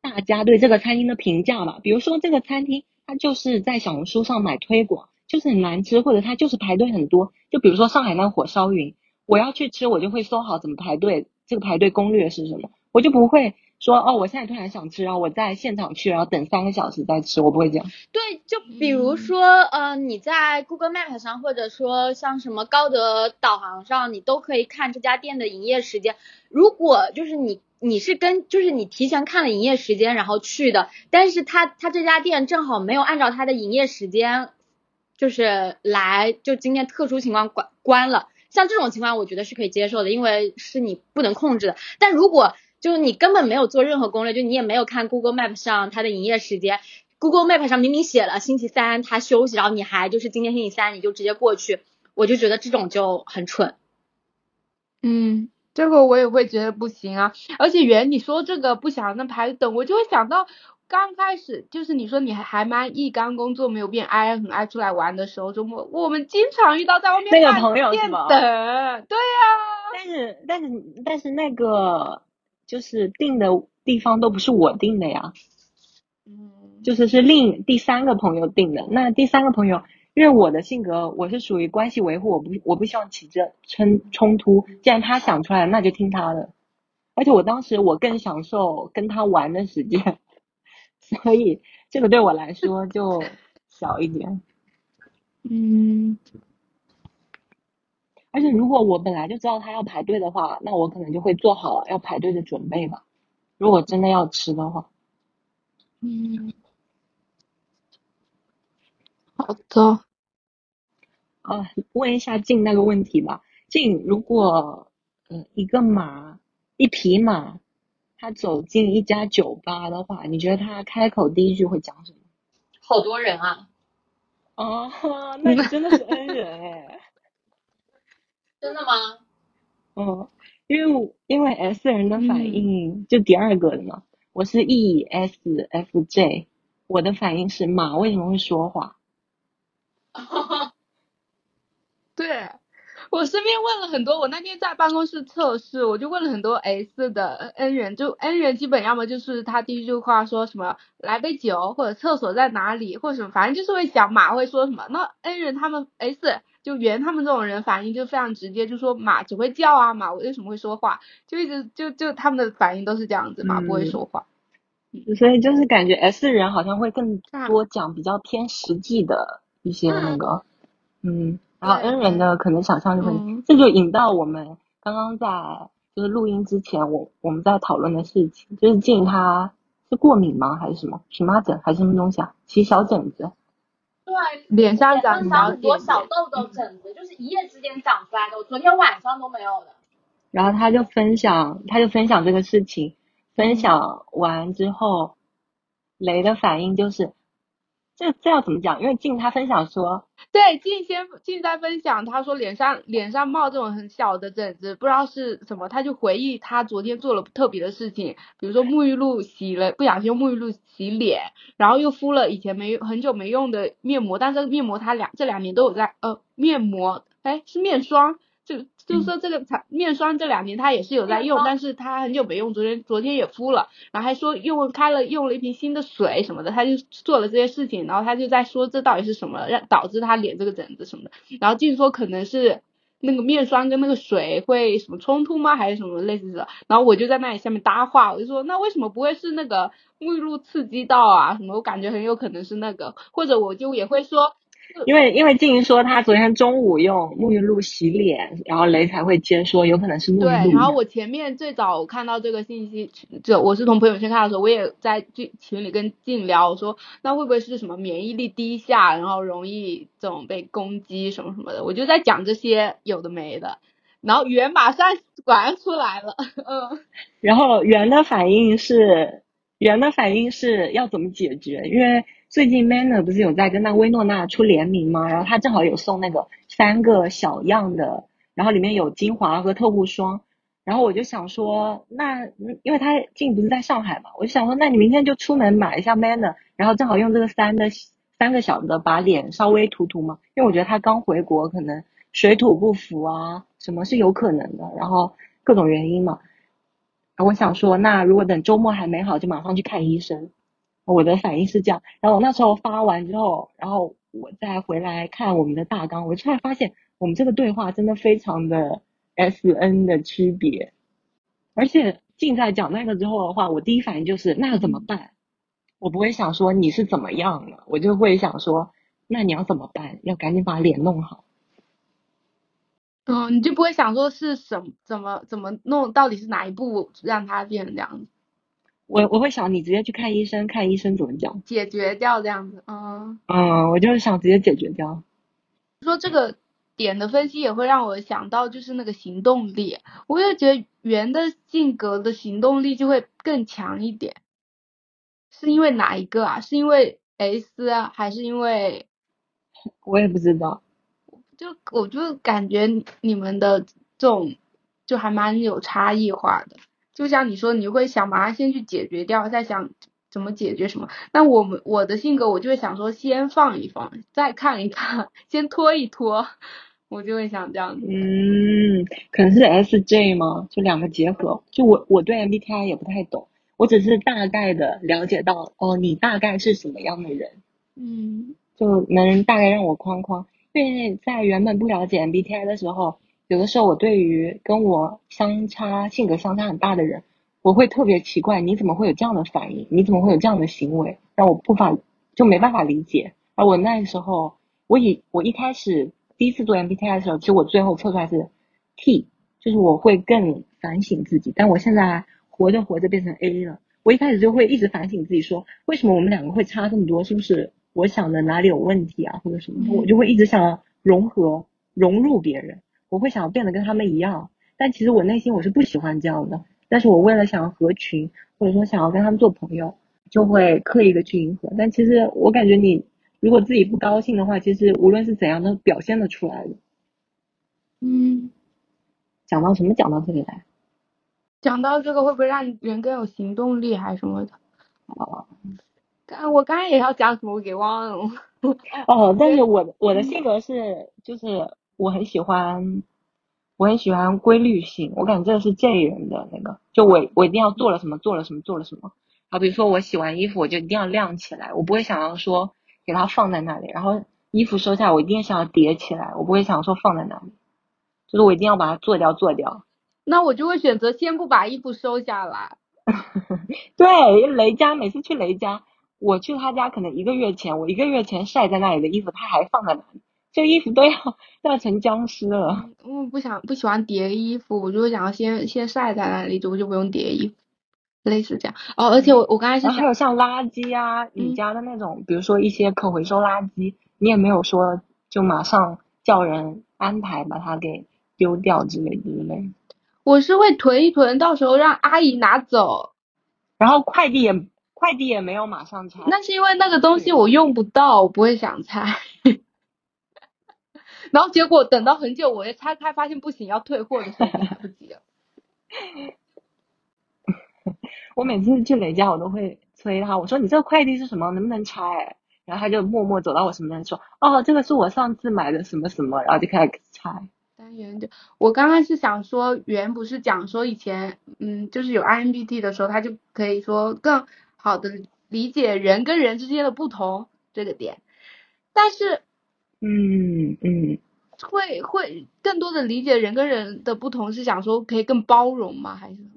大家对这个餐厅的评价吧。比如说这个餐厅，它就是在小红书上买推广，就是很难吃，或者它就是排队很多。就比如说上海那个火烧云，我要去吃，我就会搜好怎么排队，这个排队攻略是什么，我就不会说哦，我现在突然想吃，然后我在现场去，然后等三个小时再吃，我不会这样。对，就比如嗯说，呃，你在 Google Map 上，或者说像什么高德导航上，你都可以看这家店的营业时间。如果就是你你是跟就是你提前看了营业时间然后去的，但是他他这家店正好没有按照他的营业时间，就是来就今天特殊情况关关了。像这种情况，我觉得是可以接受的，因为是你不能控制的。但如果就是你根本没有做任何攻略，就你也没有看 Google Map 上它的营业时间，Google Map 上明明写了星期三他休息，然后你还就是今天星期三你就直接过去，我就觉得这种就很蠢。嗯，这个我也会觉得不行啊。而且原你说这个不想那排等，我就会想到刚开始就是你说你还还蛮一刚工作没有变 I 很爱出来玩的时候，周末我们经常遇到在外面饭那个朋友等，对呀、但是但是但是那个就是订的地方都不是我订的呀，嗯，就是是另第三个朋友订的。那第三个朋友，因为我的性格我是属于关系维护，我不我不希望起这冲冲突。既然他想出来了，那就听他的。而且我当时我更享受跟他玩的时间，[LAUGHS] 所以这个对我来说就小一点。嗯，而且如果我本来就知道他要排队的话，那我可能就会做好要排队的准备吧。如果真的要吃的话，嗯，好的，啊，问一下静那个问题吧。静，如果呃一个马一匹马，它走进一家酒吧的话，你觉得它开口第一句会讲什么？好多人啊，啊，那你真的是恩人哎。真的吗？嗯，因为因为 S 人的反应、就第二个的嘛，我是 E S F J，我的反应是马为什么会说话？[LAUGHS] 对。我身边问了很多，我那天在办公室测试，我就问了很多 S 的 N 人，就 N 人基本要么就是他第一句话说什么来杯酒，或者厕所在哪里，或者什么，反正就是会讲马会说什么。那 N 人他们 S 就圆他们这种人反应就非常直接，就说马只会叫啊，马为什么会说话？就一直就就他们的反应都是这样子，马不会嗯。说话。所以就是感觉 S 人好像会更啊。多讲比较偏实际的一些那个，嗯，然后 N 人的可能想象就会，嗯。这就引到我们刚刚在就是录音之前，我我们在讨论的事情，就是静他是过敏吗？还是什么？荨麻疹还是什么东西啊？起小疹子，对，脸上长很多小痘痘疹子，就是一夜之间长出来的，我昨天晚上都没有的。然后他就分享，他就分享这个事情，分享完之后，雷的反应就是，这这要怎么讲？因为静他分享说，对，静先静在分享，他说脸上脸上冒这种很小的疹子，不知道是什么，他就回忆他昨天做了特别的事情，比如说沐浴露洗了，不小心用沐浴露洗脸，然后又敷了以前没很久没用的面膜，但是面膜他两这两年都有在呃面膜，哎是面霜。就就是说这个产面霜这两年他也是有在用，但是他很久没用，昨天昨天也敷了，然后还说用开了用了一瓶新的水什么的，他就做了这些事情，然后他就在说这到底是什么让导致他脸这个疹子什么的，然后静说可能是那个面霜跟那个水会什么冲突吗，还是什么类似的，然后我就在那里下面搭话，我就说那为什么不会是那个沐浴露刺激到啊什么，我感觉很有可能是那个，或者我就也会说。因为因为静说她昨天中午用沐浴露洗脸，然后雷才会接说有可能是沐浴露。对，然后我前面最早看到这个信息，这我是从朋友圈看到的时候，我也在群群里跟静聊，我说那会不会是什么免疫力低下，然后容易这种被攻击什么什么的，我就在讲这些有的没的，然后圆马上果然出来了，嗯，然后圆的反应是圆的反应是要怎么解决，因为。最近 Manner 不是有在跟那薇诺娜出联名吗？然后他正好有送那个三个小样的，然后里面有精华和特护霜。然后我就想说，那因为他近不是在上海嘛，我就想说，那你明天就出门买一下 Manner，然后正好用这个三的三个小的把脸稍微涂涂嘛。因为我觉得他刚回国，可能水土不服啊，什么是有可能的，然后各种原因嘛。我想说，那如果等周末还没好，就马上去看医生。我的反应是这样，然后我那时候发完之后，然后我再回来看我们的大纲，我突然发现我们这个对话真的非常的 S N 的区别，而且静在讲那个之后的话，我第一反应就是那怎么办？我不会想说你是怎么样了，我就会想说那你要怎么办？要赶紧把脸弄好。嗯，你就不会想说是什么怎么怎么弄，到底是哪一步让它变成这样子？我我会想你直接去看医生，看医生怎么讲，解决掉这样子，嗯嗯，我就是想直接解决掉。说这个点的分析也会让我想到，就是那个行动力，我也觉得圆的性格的行动力就会更强一点，是因为哪一个啊？是因为 S 啊，还是因为？[LAUGHS] 我也不知道，就我就感觉你们的这种就还蛮有差异化的。就像你说，你会想把它先去解决掉，再想怎么解决什么。那我们我的性格，我就会想说，先放一放，再看一看，[LAUGHS] 先拖一拖，我就会想这样子。嗯，可能是 S J 吗？就两个结合。就我我对 M B T I 也不太懂，我只是大概的了解到，哦，你大概是什么样的人，嗯，就能大概让我框框。因为在原本不了解 M B T I 的时候。有的时候，我对于跟我相差性格相差很大的人，我会特别奇怪，你怎么会有这样的反应？你怎么会有这样的行为？让我无法就没办法理解。而我那时候，我以我一开始第一次做 MBTI 的时候，其实我最后测出来是 T，就是我会更反省自己。但我现在活着活着变成 A 了，我一开始就会一直反省自己，说为什么我们两个会差这么多？是不是我想的哪里有问题啊，或者什么？我就会一直想要融合融入别人。我会想要变得跟他们一样，但其实我内心我是不喜欢这样的。但是我为了想要合群，或者说想要跟他们做朋友，就会刻意的去迎合。但其实我感觉你如果自己不高兴的话，其实无论是怎样都表现的出来的。嗯，讲到什么？讲到这里来？讲到这个会不会让人更有行动力还是什么的？哦，刚我刚才也要讲什么，我给忘了。哦，但是我我的性格是就是。我很喜欢，我很喜欢规律性。我感觉这是 J 人的那个，就我我一定要做了什么，做了什么，做了什么。好，比如说我洗完衣服，我就一定要晾起来，我不会想要说给它放在那里。然后衣服收下，我一定想要叠起来，我不会想说放在那里。就是我一定要把它做掉，做掉。[LAUGHS] 那我就会选择先不把衣服收下来。[LAUGHS] 对，雷佳每次去雷家，我去他家可能一个月前，我一个月前晒在那里的衣服，他还放在那里。这衣服都要要成僵尸了。[LAUGHS] 我不想不喜欢叠衣服，我就想要先先晒在那里，就我就不用叠衣服，类似这样。哦，而且我我刚才是还有像垃圾啊，你家的那种，比如说一些可回收垃圾，你也没有说就马上叫人安排把它给丢掉之类之类。我是会囤一囤，到时候让阿姨拿走。然后快递也快递也没有马上拆。那是因为那个东西我用不到，我不会想拆。然后结果等到很久，我一拆开发现不行，要退货的时候来不及了。[LAUGHS] 我每次去雷家，我都会催他，我说你这个快递是什么，能不能拆？然后他就默默走到我身边说，哦，这个是我上次买的什么什么，然后就开始拆。单元就我刚刚是想说，元不是讲说以前，嗯，就是有 IMBT 的时候，他就可以说更好的理解人跟人之间的不同这个点，但是，嗯嗯，会会更多的理解人跟人的不同，是想说可以更包容吗？还是什么？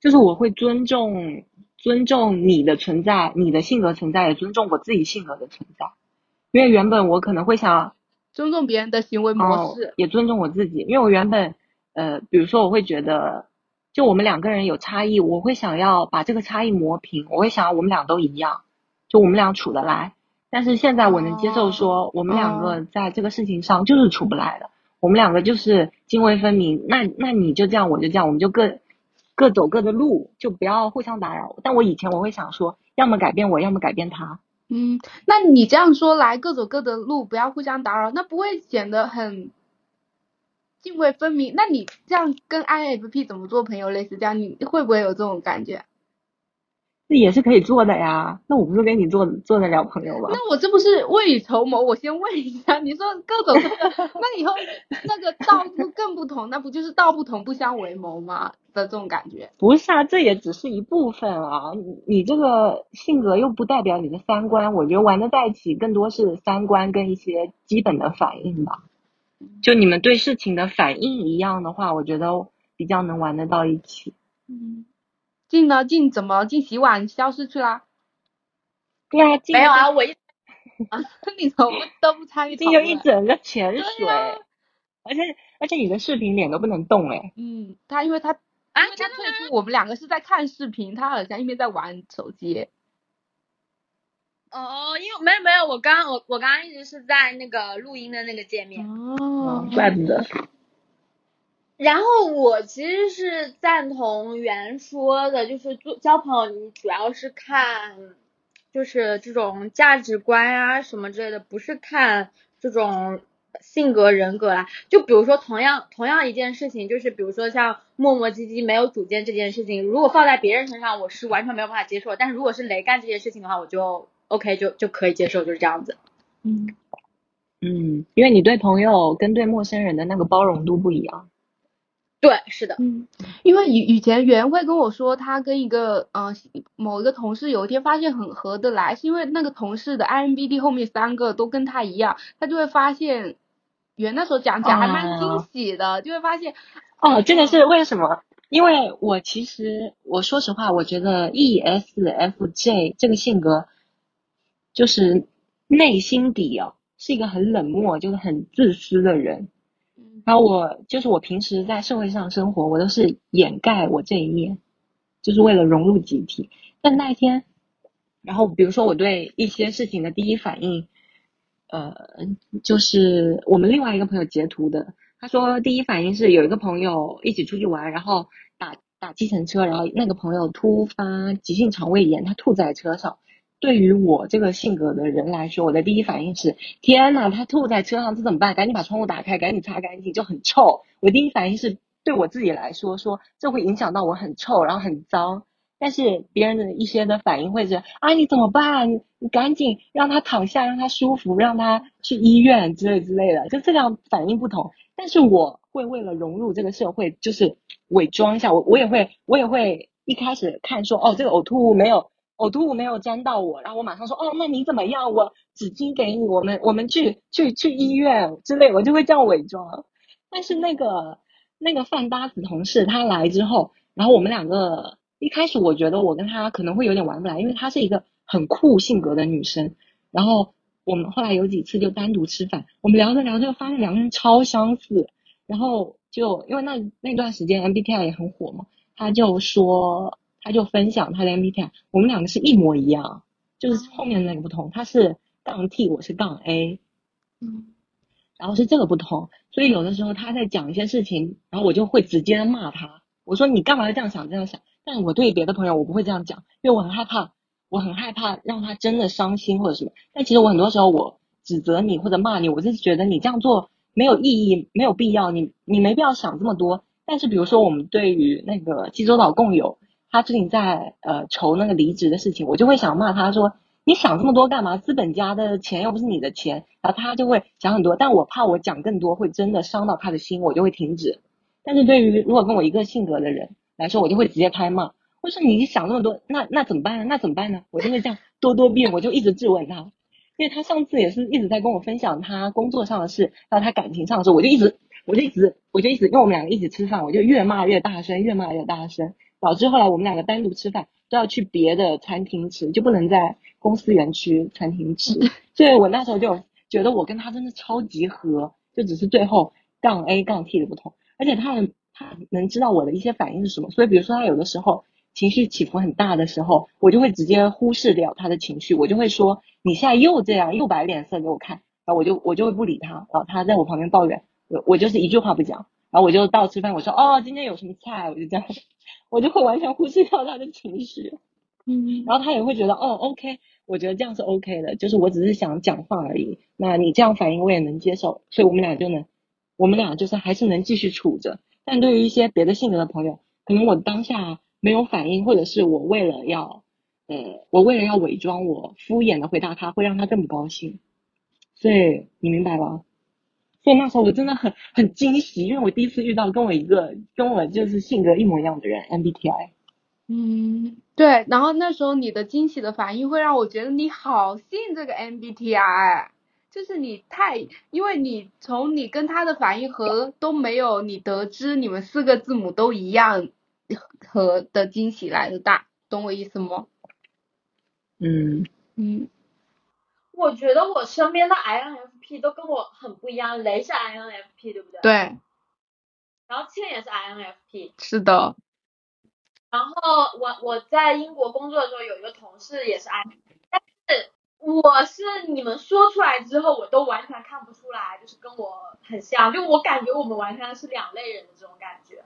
就是我会尊重尊重你的存在，你的性格存在，也尊重我自己性格的存在，因为原本我可能会想。尊重别人的行为模式，也尊重我自己。因为我原本，呃，比如说我会觉得，就我们两个人有差异，我会想要把这个差异磨平，我会想要我们俩都一样，就我们俩处得来。但是现在我能接受说，我们两个在这个事情上就是处不来的，我们两个就是泾渭分明。那那你就这样，我就这样，我们就各各走各的路，就不要互相打扰。但我以前我会想说，要么改变我，要么改变他。嗯，那你这样说来，各走各的路，不要互相打扰，那不会显得很泾渭分明？那你这样跟 INFP 怎么做朋友？类似这样，你会不会有这种感觉？这也是可以做的呀。那我不是跟你做做得了朋友吗？那我这不是未雨绸缪？我先问一下，你说各种那以后那个道路更不同，那不就是道不同不相为谋吗？的这种感觉不是啊，这也只是一部分啊。你你这个性格又不代表你的三观，我觉得玩的在一起更多是三观跟一些基本的反应吧。就你们对事情的反应一样的话，我觉得比较能玩得到一起。嗯，静呢？进怎么进洗碗消失去啦？对啊，没有啊，我一 [LAUGHS] 啊，你怎么都不参与？静就一整个潜水，而且而且你的视频脸都不能动哎。嗯，他因为他。啊，他退出，我们两个是在看视频，他好像一边在玩手机。哦，因为没有没有，我刚我我刚刚一直是在那个录音的那个界面。哦，怪不得。然后我其实是赞同原说的，就是做交朋友，你主要是看就是这种价值观啊什么之类的，不是看这种。性格人格啦，就比如说同样同样一件事情，就是比如说像磨磨唧唧没有主见这件事情，如果放在别人身上，我是完全没有办法接受。但是如果是雷干这件事情的话，我就 OK 就就可以接受，就是这样子。嗯嗯，因为你对朋友跟对陌生人的那个包容度不一样。对，是的。嗯，因为以以前袁会跟我说，他跟一个呃某一个同事有一天发现很合得来，是因为那个同事的 IMBD 后面三个都跟他一样，他就会发现。袁那时候讲讲还蛮惊喜的，就会发现哦，真的是为什么？因为我其实我说实话，我觉得 E S F J 这个性格就是内心底哦是一个很冷漠，就是很自私的人。然后我就是我平时在社会上生活，我都是掩盖我这一面，就是为了融入集体。但那一天，然后比如说我对一些事情的第一反应。呃，就是我们另外一个朋友截图的，他说第一反应是有一个朋友一起出去玩，然后打打计程车，然后那个朋友突发急性肠胃炎，他吐在车上。对于我这个性格的人来说，我的第一反应是天呐，他吐在车上，这怎么办？赶紧把窗户打开，赶紧擦干净，就很臭。我第一反应是对我自己来说，说这会影响到我很臭，然后很脏。但是别人的一些的反应会是啊，你怎么办？你赶紧让他躺下，让他舒服，让他去医院之类之类的，就这样反应不同。但是我会为了融入这个社会，就是伪装一下，我我也会我也会一开始看说哦，这个呕吐物没有呕吐物没有沾到我，然后我马上说哦，那你怎么样？我纸巾给你，我们我们去去去医院之类，我就会这样伪装。但是那个那个饭搭子同事他来之后，然后我们两个。一开始我觉得我跟她可能会有点玩不来，因为她是一个很酷性格的女生。然后我们后来有几次就单独吃饭，我们聊着聊着发现两个人超相似。然后就因为那那段时间 MBTI 也很火嘛，他就说他就分享他的 MBTI，我们两个是一模一样，就是后面那个不同，他是杠 T，我是杠 A，嗯，然后是这个不同，所以有的时候他在讲一些事情，然后我就会直接骂他，我说你干嘛要这样想这样想？但我对别的朋友我不会这样讲，因为我很害怕，我很害怕让他真的伤心或者什么。但其实我很多时候我指责你或者骂你，我就是觉得你这样做没有意义，没有必要，你你没必要想这么多。但是比如说我们对于那个济州岛共有，他最近在呃愁那个离职的事情，我就会想骂他说。你想这么多干嘛？资本家的钱又不是你的钱，然后他就会想很多。但我怕我讲更多会真的伤到他的心，我就会停止。但是对于如果跟我一个性格的人来说，我就会直接开骂。或者说你想那么多，那那怎么办呢？那怎么办呢？我就会这样咄咄逼，我就一直质问他。因为他上次也是一直在跟我分享他工作上的事，还有他感情上的事，我就一直我就一直我就一直因为我们两个一起吃饭，我就越骂越大声，越骂越大声，导致后来我们两个单独吃饭都要去别的餐厅吃，就不能在。公司园区餐厅吃，[LAUGHS] 所以我那时候就觉得我跟他真的超级合，就只是最后杠 A 杠 T 的不同，而且他能他能知道我的一些反应是什么，所以比如说他有的时候情绪起伏很大的时候，我就会直接忽视掉他的情绪，我就会说你现在又这样又摆脸色给我看，然后我就我就会不理他，然后他在我旁边抱怨，我我就是一句话不讲，然后我就到吃饭，我说哦今天有什么菜，我就这样，我就会完全忽视掉他的情绪，嗯，[LAUGHS] 然后他也会觉得哦 OK。我觉得这样是 OK 的，就是我只是想讲话而已。那你这样反应我也能接受，所以我们俩就能，我们俩就是还是能继续处着。但对于一些别的性格的朋友，可能我当下没有反应，或者是我为了要，呃，我为了要伪装，我敷衍的回答他，会让他更不高兴。所以你明白吧？所以那时候我真的很很惊喜，因为我第一次遇到跟我一个跟我就是性格一模一样的人，MBTI。嗯，对，然后那时候你的惊喜的反应会让我觉得你好信这个 MBTI，就是你太，因为你从你跟他的反应和都没有你得知你们四个字母都一样和的惊喜来的大，懂我意思吗？嗯嗯，我觉得我身边的 INFP 都跟我很不一样，雷是 INFP 对不对？对。然后倩也是 INFP。是的。然后我我在英国工作的时候有一个同事也是 I，但是我是你们说出来之后我都完全看不出来，就是跟我很像，就我感觉我们完全是两类人的这种感觉。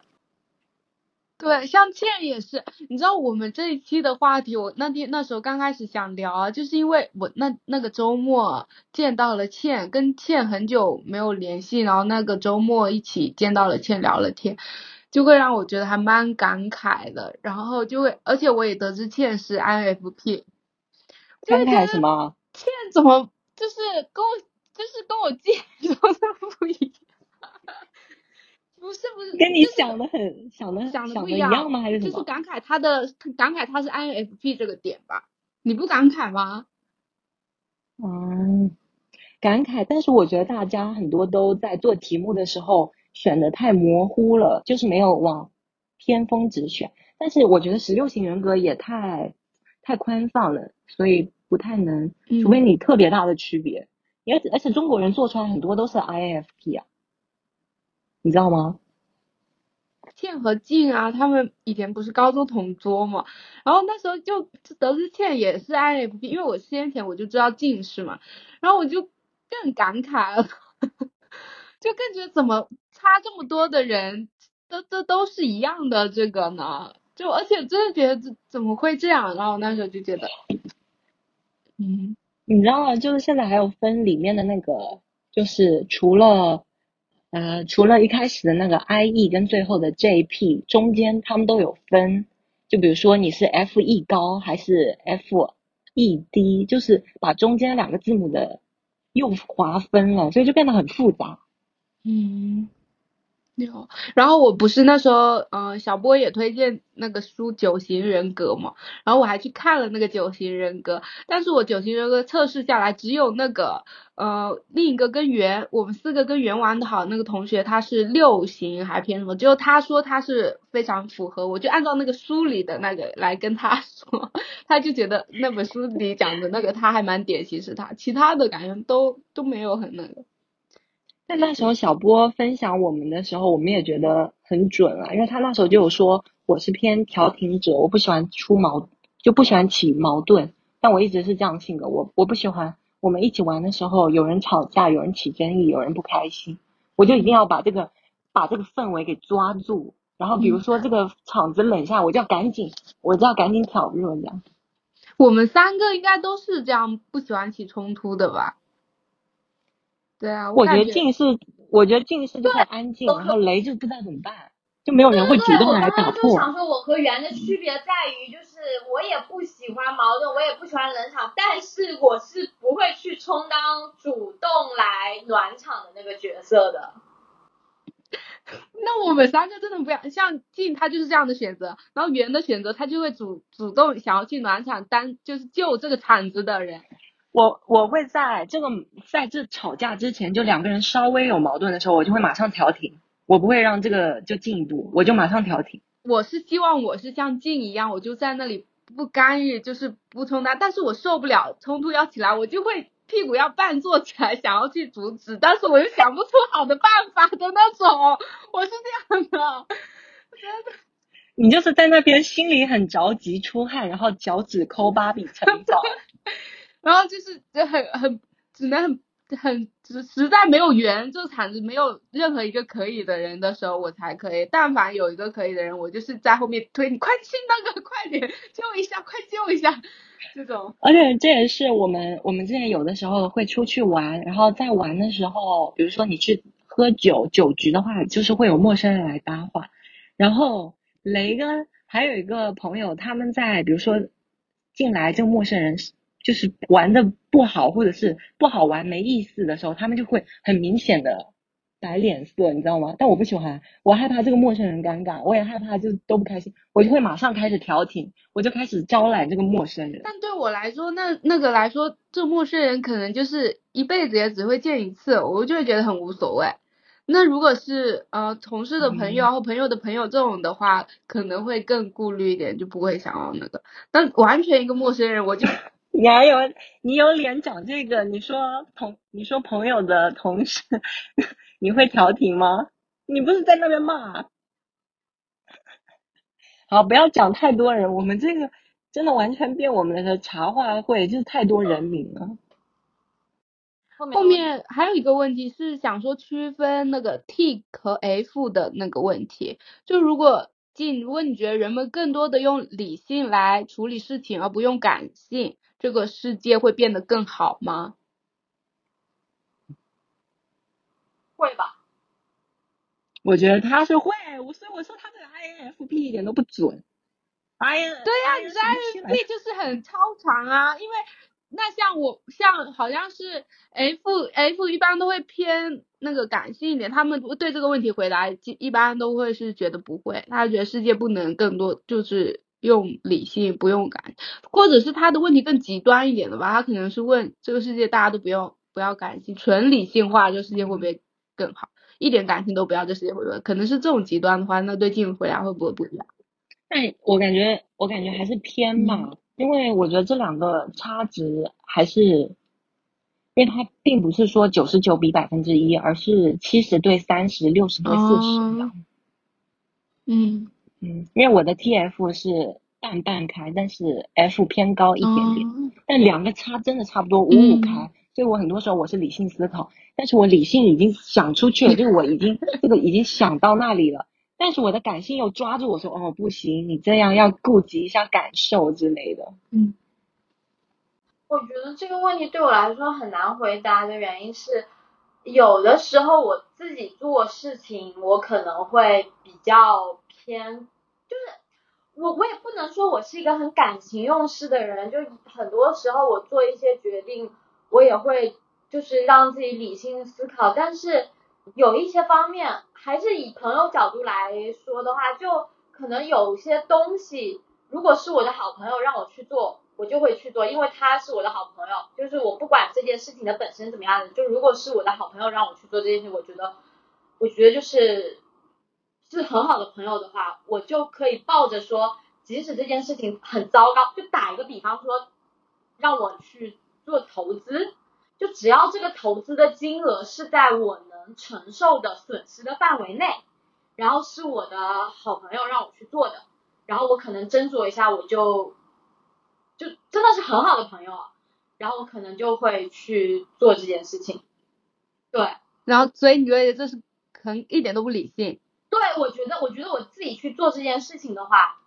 对，像倩也是，你知道我们这一期的话题，我那天那时候刚开始想聊啊，就是因为我那那个周末见到了倩，跟倩很久没有联系，然后那个周末一起见到了倩聊了天。就会让我觉得还蛮感慨的，然后就会，而且我也得知倩是 INFP，感慨什么？倩怎么就是跟我就是跟我记忆中的不一样？不是不是，跟你想的很想的想的不一样吗？还是什么？就是感慨他的感慨他是 INFP 这个点吧？你不感慨吗？嗯，感慨，但是我觉得大家很多都在做题目的时候。选的太模糊了，就是没有往偏锋直选。但是我觉得十六型人格也太太宽泛了，所以不太能，除非你特别大的区别。而且而且中国人做出来很多都是 INFP 啊，你知道吗？倩和静啊，他们以前不是高中同桌嘛，然后那时候就得知倩也是 INFP，因为我先前我就知道静是嘛，然后我就更感慨了，[LAUGHS] 就更觉得怎么。差这么多的人，都都都是一样的这个呢，就而且真的觉得怎怎么会这样？然后那时候就觉得，嗯，你知道吗？就是现在还有分里面的那个，就是除了呃除了一开始的那个 I E 跟最后的 J P 中间，他们都有分。就比如说你是 F E 高还是 F E 低，就是把中间两个字母的又划分了，所以就变得很复杂。嗯。然后我不是那时候，嗯，小波也推荐那个书《九型人格》嘛，然后我还去看了那个九型人格，但是我九型人格测试下来，只有那个，呃，另一个跟圆，我们四个跟圆玩的好那个同学，他是六型还偏什么，只有他说他是非常符合，我就按照那个书里的那个来跟他说，[LAUGHS] 他就觉得那本书里讲的那个他还蛮典型是他，其他的感觉都都没有很那个。在那时候，小波分享我们的时候，我们也觉得很准了，因为他那时候就有说我是偏调停者，我不喜欢出矛，就不喜欢起矛盾。但我一直是这样性格，我我不喜欢我们一起玩的时候有人吵架，有人起争议，有人不开心，我就一定要把这个把这个氛围给抓住，然后比如说这个场子冷下，我就要赶紧，我就要赶紧挑热这样。我们三个应该都是这样，不喜欢起冲突的吧？对啊，我觉得感觉近视，我觉得近视就很安静，然后雷就不知道怎么办，就没有人会主动来打我刚刚就破。想说，我和圆的区别在于，就是我也不喜欢矛盾，我也不喜欢冷场，但是我是不会去充当主动来暖场的那个角色的。那我们三个真的不要像静，他就是这样的选择，然后圆的选择，他就会主主动想要去暖场，当就是救这个场子的人。我我会在这个在这吵架之前，就两个人稍微有矛盾的时候，我就会马上调停，我不会让这个就进一步，我就马上调停。我是希望我是像静一样，我就在那里不干预，就是不冲他，但是我受不了冲突要起来，我就会屁股要半坐起来，想要去阻止，但是我又想不出好的办法的那种，我是这样的。你就是在那边心里很着急，出汗，然后脚趾抠芭比城堡。[LAUGHS] 然后就是就很很只能很很实实在没有缘，这场子没有任何一个可以的人的时候，我才可以。但凡有一个可以的人，我就是在后面推你，快亲那个，[LAUGHS] 快点救一下，快救一下，这种。而且这也是我们我们之前有的时候会出去玩，然后在玩的时候，比如说你去喝酒酒局的话，就是会有陌生人来搭话。然后雷跟还有一个朋友，他们在比如说进来就陌生人就是玩的不好，或者是不好玩没意思的时候，他们就会很明显的摆脸色，你知道吗？但我不喜欢，我害怕这个陌生人尴尬，我也害怕就都不开心，我就会马上开始调停，我就开始招揽这个陌生人。但对我来说，那那个来说，这陌生人可能就是一辈子也只会见一次，我就会觉得很无所谓。那如果是呃同事的朋友啊或朋友的朋友这种的话，可能会更顾虑一点，就不会想要那个。但完全一个陌生人，我就你还有你有脸讲这个？你说同你说朋友的同事，[LAUGHS] 你会调停吗？你不是在那边骂？[LAUGHS] 好，不要讲太多人，我们这个真的完全变我们的茶话会，就是太多人名了。后面后面还有一个问题是想说区分那个 T 和 F 的那个问题，就如果进，如果你觉得人们更多的用理性来处理事情，而不用感性，这个世界会变得更好吗？会吧？我觉得他是会，我所以我说他这个 INFP 一点都不准。I 对呀、你的 INFP 就是很超常啊，因为那像我像好像是 F F 一般都会偏那个感性一点，他们对这个问题回答一一般都会是觉得不会，他觉得世界不能更多就是用理性不用感，或者是他的问题更极端一点的吧，他可能是问这个世界大家都不用不要感性，纯理性化，这个世界会不会更好？一点感性都不要，这世界会不会？可能是这种极端的话，那对镜回答会不会不一样？但我感觉，我感觉还是偏吧，因为我觉得这两个差值还是，因为它并不是说九十九比百分之一，而是七十对三十，六十对四十这样。嗯嗯，因为我的 TF 是半半开，但是 F 偏高一点点，哦但两个差真的差不多五五嗯开，所以我很多时候我是理性思考，但是我理性已经想出去了，就是我已经 [LAUGHS] 这个已经想到那里了。但是我的感性又抓住我说，哦，不行，你这样要顾及一下感受之类的。嗯我觉得这个问题对我来说很难回答的原因是，有的时候我自己做事情，我可能会比较偏，就是我我也不能说我是一个很感情用事的人，就很多时候我做一些决定，我也会就是让自己理性思考，但是有一些方面还是以朋友角度来说的话，就可能有些东西，如果是我的好朋友让我去做，我就会去做，因为他是我的好朋友。就是我不管这件事情的本身怎么样的，就如果是我的好朋友让我去做这件事，我觉得，我觉得就是是很好的朋友的话，我就可以抱着说，即使这件事情很糟糕，就打一个比方说，让我去做投资，就只要这个投资的金额是在我能承受的损失的范围内，然后是我的好朋友让我去做的，然后我可能斟酌一下，我就就真的是很好的朋友，然后我可能就会去做这件事情。对，然后所以你觉得这是可能一点都不理性？对，我觉得，我觉得我自己去做这件事情的话，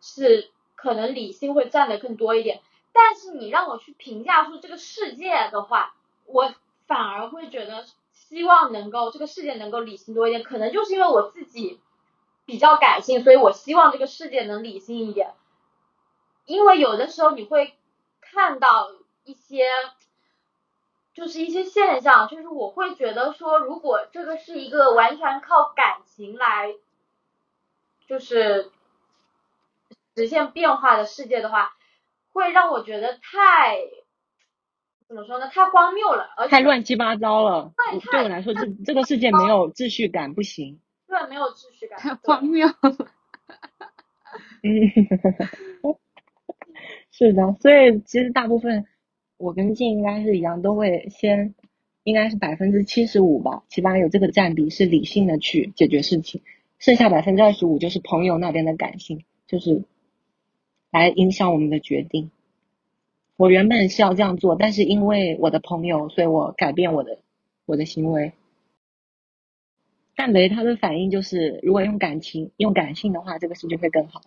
是可能理性会占的更多一点。但是你让我去评价说这个世界的话，我反而会觉得希望能够这个世界能够理性多一点。可能就是因为我自己比较感性，所以我希望这个世界能理性一点。因为有的时候你会看到一些。就是一些现象，就是我会觉得说，如果这个是一个完全靠感情来，就是实现变化的世界的话，会让我觉得太怎么说呢？太荒谬了，而且太乱七八糟了。对，对我来说，这这个世界没有秩序感，不行。对，没有秩序感，太荒谬。嗯，[LAUGHS] 是的，所以其实大部分。我跟静应该是一样，都会先，应该是百分之七十五吧，起码有这个占比是理性的去解决事情，剩下百分之二十五就是朋友那边的感性，就是来影响我们的决定。我原本是要这样做，但是因为我的朋友，所以我改变我的我的行为。但雷他的反应就是，如果用感情、用感性的话，这个事情会更好。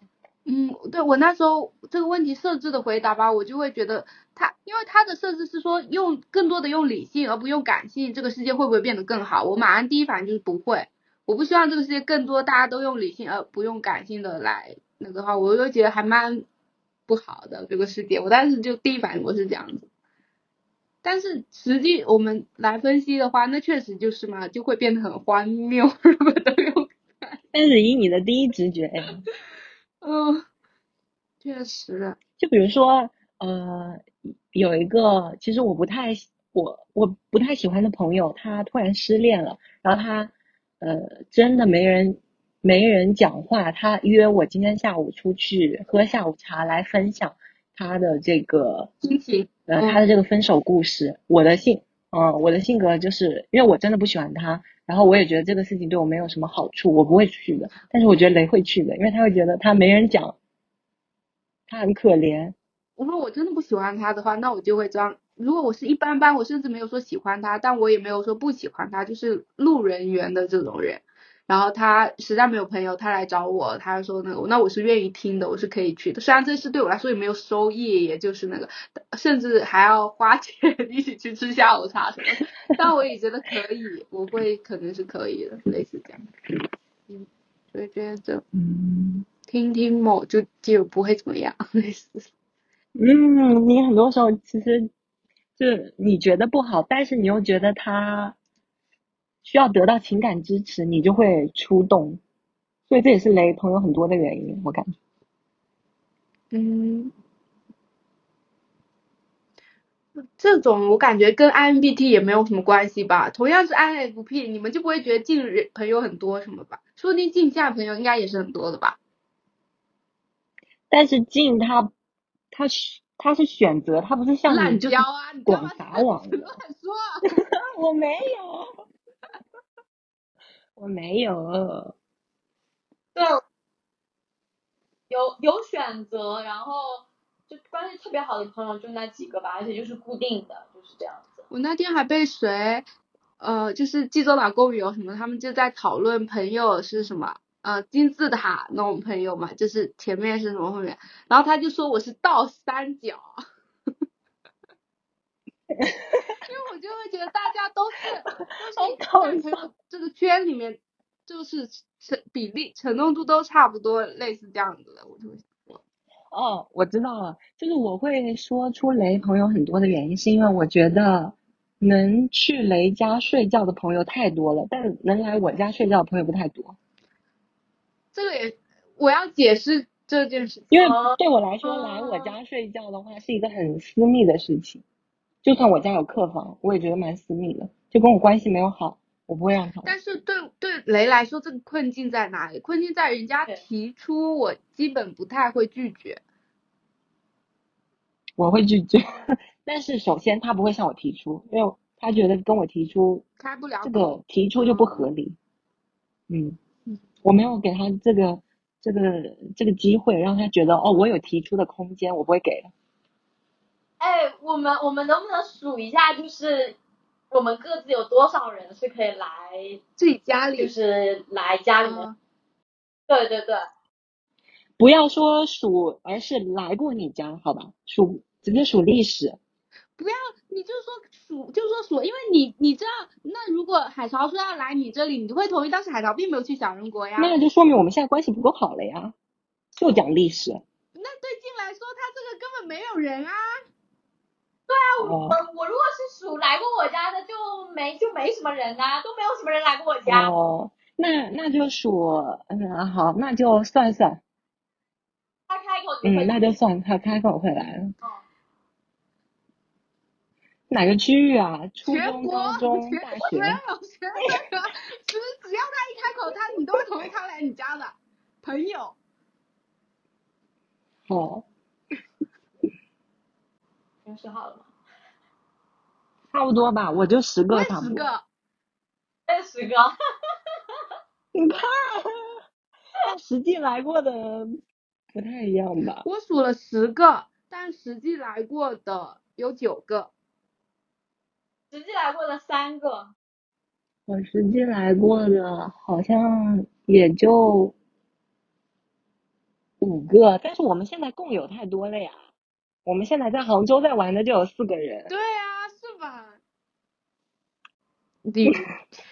嗯，对我那时候这个问题设置的回答吧，我就会觉得他，因为他的设置是说用更多的用理性而不用感性，这个世界会不会变得更好？我马上第一反应就是不会，我不希望这个世界更多大家都用理性而不用感性的来那个话，我就觉得还蛮不好的这个世界。我当时就第一反应我是这样子，但是实际我们来分析的话，那确实就是嘛，就会变得很荒谬，[LAUGHS] 如果都用。[LAUGHS] 但是以你的第一直觉。嗯，确实。就比如说，呃，有一个其实我不太我我不太喜欢的朋友，他突然失恋了，然后他呃真的没人没人讲话，他约我今天下午出去喝下午茶来分享他的这个心情，呃他的这个分手故事。我的性，嗯，我的性格就是因为我真的不喜欢他。然后我也觉得这个事情对我没有什么好处，我不会去的。但是我觉得雷会去的，因为他会觉得他没人讲，他很可怜。如果我真的不喜欢他的话，那我就会装。如果我是一般般，我甚至没有说喜欢他，但我也没有说不喜欢他，就是路人缘的这种人。然后他实在没有朋友，他来找我，他说那个，那我是愿意听的，我是可以去的。虽然这事对我来说也没有收益，也就是那个，甚至还要花 [LAUGHS] 钱一起去吃下午茶什么，但我也觉得可以，我会可能是可以的，类似这样。嗯，所以觉得嗯，听听某就就不会怎么样，类似。嗯，你很多时候其实就你觉得不好，但是你又觉得他。需要得到情感支持，你就会出动，所以这也是雷朋友很多的原因，我感觉。嗯，这种我感觉跟 INBT 也没有什么关系吧。同样是 INFP，你们就不会觉得近人朋友很多什么吧？说不定近下朋友应该也是很多的吧。但是近他他是他是选择，他不是像你就是广撒网。乱说，[LAUGHS] 我没有。我没有，对，有有选择，然后就关系特别好的朋友就那几个吧，而且就是固定的，就是这样子。我那天还被谁，呃，就是济州岛公友什么，他们就在讨论朋友是什么，呃，金字塔那种朋友嘛，就是前面是什么后面，然后他就说我是倒三角。[LAUGHS] 我就会觉得大家都是 [LAUGHS] 都是这个圈里面，就是成比例承重度都差不多，类似这样子的，我就会哦，我知道了，就是我会说出雷朋友很多的原因，是因为我觉得能去雷家睡觉的朋友太多了，但能来我家睡觉的朋友不太多。这个也我要解释这件事情，因为对我来说，来我家睡觉的话是一个很私密的事情。就算我家有客房，我也觉得蛮私密的。就跟我关系没有好，我不会让他。但是对对雷来说，这个困境在哪里？困境在人家提出，我基本不太会拒绝。我会拒绝，[LAUGHS] 但是首先他不会向我提出，因为他觉得跟我提出开不了这个提出就不合理。嗯，我没有给他这个这个这个机会，让他觉得哦，我有提出的空间，我不会给的。哎，我们我们能不能数一下，就是我们各自有多少人是可以来自己家里就是来家里面。嗯对对对，不要说数，而是来过你家，好吧？数直接数历史。不要，你就说数，就说数，因为你你知道，那如果海潮说要来你这里，你就会同意，但是海潮并没有去小人国呀。那就说明我们现在关系不够好了呀。就讲历史。那对静来说，他这个根本没有人啊。哦我我如果是数来过我家的，就没就没什么人啊，都没有什么人来过我家。哦，那那就数，嗯，好，那就算算，他开口嗯，那就算他开口会来了。哦哪个区域啊？初中、全国高中、全大全学？只要他一开口，他你都会同意他来你家的朋友。哦，你数好了吗？差不多吧，我就十个差不多。十个，这十个。你看，但实际来过的不太一样吧？我数了十个，但实际来过的有九个。实际来过的三个，我实际来过的好像也就五个，但是我们现在共有太多了呀。我们现在在杭州在玩的就有四个人，对啊，是吧？你，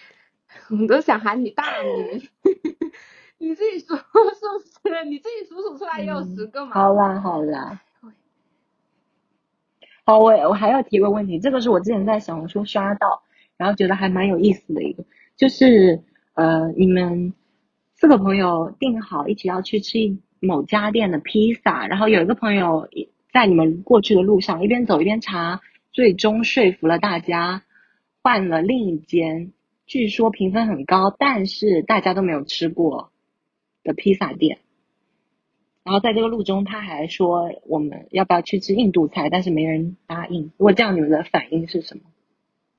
[LAUGHS] 我都想喊你大名，[LAUGHS] 你自己数是不是？你自己数数出来也有十个嘛？好啦好啦，好，我我还要提个问题，这个是我之前在小红书刷到，然后觉得还蛮有意思的一个，就是呃，你们四个朋友定好一起要去吃一某家店的披萨，然后有一个朋友在你们过去的路上一边走一边查，最终说服了大家换了另一间，据说评分很高，但是大家都没有吃过的披萨店。然后在这个路中，他还说我们要不要去吃印度菜，但是没人答应。如果这样，你们的反应是什么？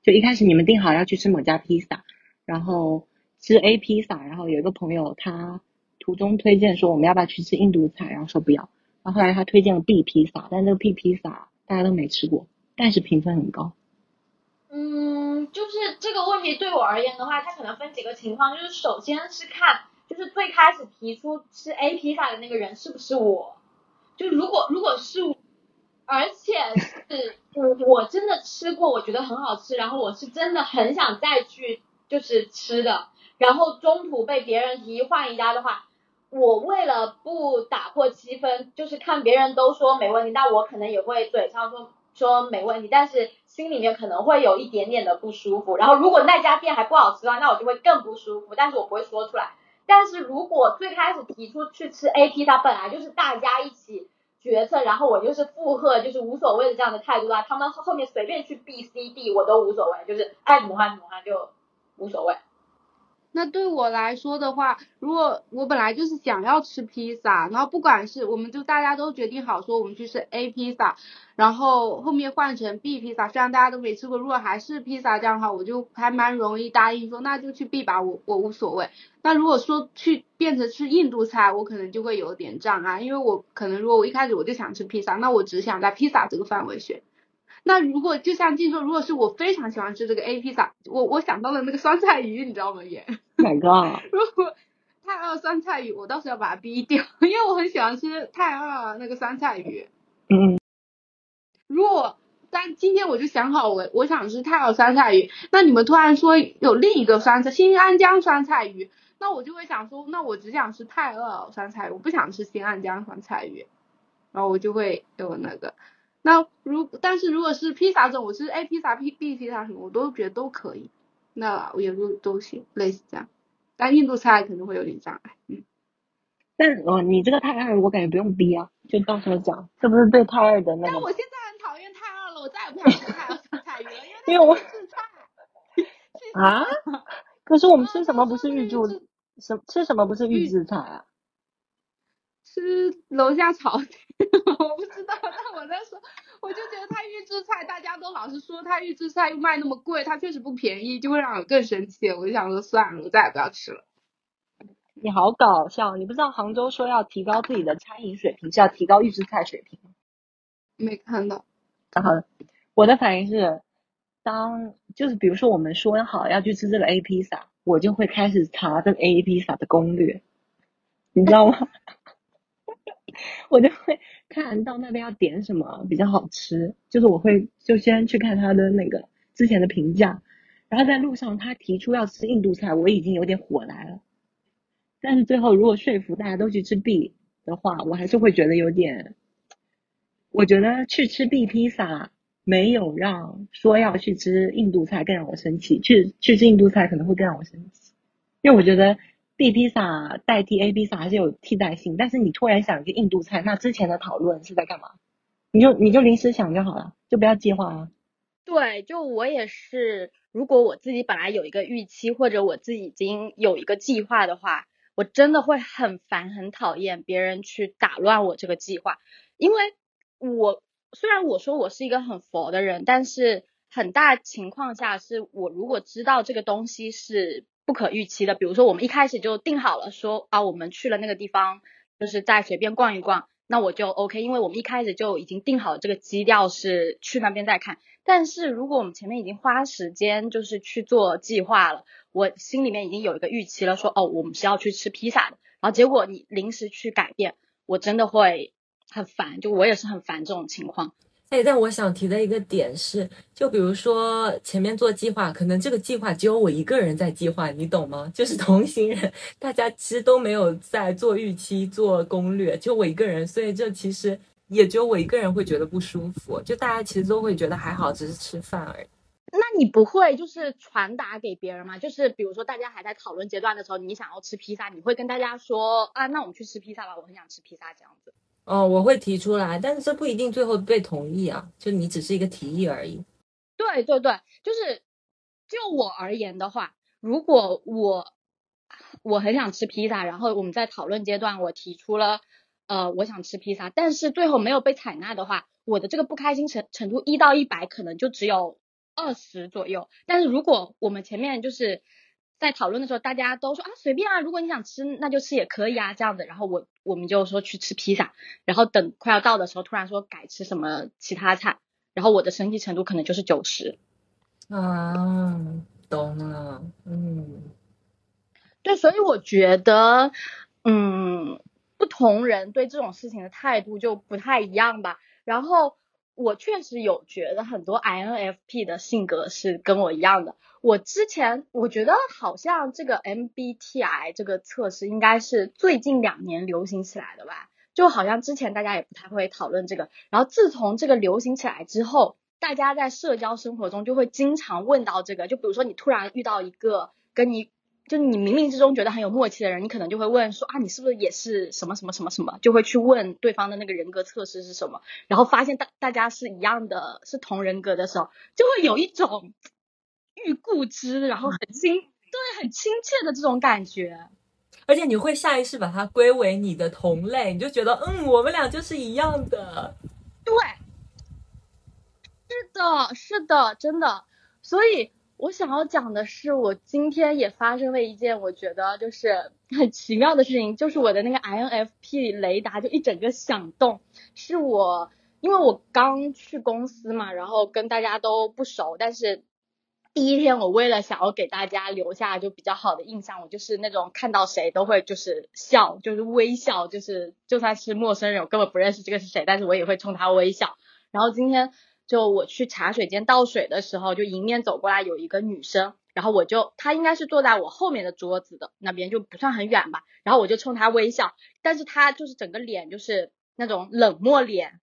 就一开始你们定好要去吃某家披萨，然后吃 A 披萨，然后有一个朋友他途中推荐说我们要不要去吃印度菜，然后说不要。然后后来他推荐了 B 披萨，但这个 B 披萨大家都没吃过，但是评分很高。嗯，就是这个问题对我而言的话，它可能分几个情况，就是首先是看，就是最开始提出吃 A 披萨的那个人是不是我，就如果如果是，而且是我我真的吃过，我觉得很好吃，然后我是真的很想再去就是吃的，然后中途被别人提议换一家的话，我为了不打破气氛，就是看别人都说没问题，那我可能也会嘴上说说没问题，但是心里面可能会有一点点的不舒服。然后如果那家店还不好吃的话，那我就会更不舒服，但是我不会说出来。但是如果最开始提出去吃 A P，它，本来就是大家一起决策，然后我就是附和，就是无所谓的这样的态度的话，他们后面随便去 B、C、D 我都无所谓，就是爱怎么换怎么换就无所谓。那对我来说的话，如果我本来就是想要吃披萨，然后不管是我们就大家都决定好说我们去吃 A 披萨，然后后面换成 B 披萨，虽然大家都没吃过，如果还是披萨这样的话，我就还蛮容易答应说那就去 B 吧，我我无所谓。那如果说去变成吃印度菜，我可能就会有点障碍，因为我可能如果我一开始我就想吃披萨，那我只想在披萨这个范围选。那如果就像静说，如果是我非常喜欢吃这个 A 披萨，我我想到了那个酸菜鱼，你知道吗？也。哪个啊？如果太二酸菜鱼，我倒是要把它逼掉，[LAUGHS] 因为我很喜欢吃太二那个酸菜鱼。嗯，如果但今天我就想好我我想吃太二酸菜鱼，那你们突然说有另一个酸菜新安江酸菜鱼，那我就会想说，那我只想吃太二酸菜鱼，我不想吃新安江酸菜鱼，然后我就会有那个。那如但是如果是披萨这种，我是 A 披萨、B B 披萨什么，我都觉得都可以，那我也就都行，类似这样。但印度菜可能会有点障碍，嗯。但哦，你这个太二，我感觉不用逼啊，就到时候讲，这不是对太二的那个但我现在很讨厌太二了，我再也不想吃太二酸菜鱼了，因 [LAUGHS] 因为我是菜。[LAUGHS] 啊？[LAUGHS] 可是我们啊吃什么不是预制？什吃什么不是预预制菜啊？吃楼下炒的，[LAUGHS] 我不知道。但我那时候我就觉得他预制菜，大家都老是说他预制菜又卖那么贵，他确实不便宜，就会让我更生气。我就想说算了，我再也不要吃了。你好搞笑！你不知道杭州说要提高自己的餐饮水平，是要提高预制菜水平吗？没看到，然后我的反应是，当就是比如说我们说好要去吃这个 A 披萨，我就会开始查这个 A 披萨的攻略，你知道吗？我就会看到那边要点什么比较好吃，就是我会就先去看他的那个之前的评价，然后在路上他提出要吃印度菜，我已经有点火来了。但是最后如果说服大家都去吃 B 的话，我还是会觉得有点，我觉得去吃 B 披萨没有让说要去吃印度菜更让我生气，去去吃印度菜可能会更让我生气，因为我觉得。B 披萨代替 A 披萨还是有替代性，但是你突然想一个印度菜，那之前的讨论是在干嘛？你就你就临时想就好了，就不要计划啊。对，就我也是，如果我自己本来有一个预期，或者我自己已经有一个计划的话，我真的会很烦很讨厌别人去打乱我这个计划，因为我虽然我说我是一个很佛的人，但是很大情况下是我如果知道这个东西是。不可预期的，比如说我们一开始就定好了，说啊，我们去了那个地方，就是再随便逛一逛，那我就 OK，因为我们一开始就已经定好这个基调是去那边再看。但是如果我们前面已经花时间就是去做计划了，我心里面已经有一个预期了，说哦，我们是要去吃披萨的，然后结果你临时去改变，我真的会很烦，就我也是很烦这种情况。哎，但我想提的一个点是，就比如说前面做计划，可能这个计划只有我一个人在计划，你懂吗？就是同行人，大家其实都没有在做预期、做攻略，就我一个人，所以这其实也只有我一个人会觉得不舒服。就大家其实都会觉得还好，只是吃饭而已。那你不会就是传达给别人吗？就是比如说大家还在讨论阶段的时候，你想要吃披萨，你会跟大家说啊，那我们去吃披萨吧，我很想吃披萨这样子。哦，我会提出来，但是这不一定最后被同意啊，就你只是一个提议而已。对对对，就是就我而言的话，如果我我很想吃披萨，然后我们在讨论阶段我提出了呃我想吃披萨，但是最后没有被采纳的话，我的这个不开心程程度一到一百可能就只有二十左右。但是如果我们前面就是在讨论的时候，大家都说啊随便啊，如果你想吃那就吃也可以啊这样子，然后我我们就说去吃披萨，然后等快要到的时候，突然说改吃什么其他菜，然后我的生气程度可能就是九十。啊，懂了，嗯，对，所以我觉得，嗯，不同人对这种事情的态度就不太一样吧，然后。我确实有觉得很多 INFP 的性格是跟我一样的。我之前我觉得好像这个 MBTI 这个测试应该是最近两年流行起来的吧，就好像之前大家也不太会讨论这个。然后自从这个流行起来之后，大家在社交生活中就会经常问到这个。就比如说你突然遇到一个跟你。就你冥冥之中觉得很有默契的人，你可能就会问说啊，你是不是也是什么什么什么什么？就会去问对方的那个人格测试是什么，然后发现大大家是一样的，是同人格的时候，就会有一种欲故之，然后很亲，对，很亲切的这种感觉。而且你会下意识把它归为你的同类，你就觉得嗯，我们俩就是一样的。对，是的，是的，真的，所以。我想要讲的是，我今天也发生了一件我觉得就是很奇妙的事情，就是我的那个 INFP 雷达就一整个响动。是我因为我刚去公司嘛，然后跟大家都不熟，但是第一天我为了想要给大家留下就比较好的印象，我就是那种看到谁都会就是笑，就是微笑，就是就算是陌生人，我根本不认识这个是谁，但是我也会冲他微笑。然后今天。就我去茶水间倒水的时候，就迎面走过来有一个女生，然后我就她应该是坐在我后面的桌子的那边，就不算很远吧。然后我就冲她微笑，但是她就是整个脸就是那种冷漠脸，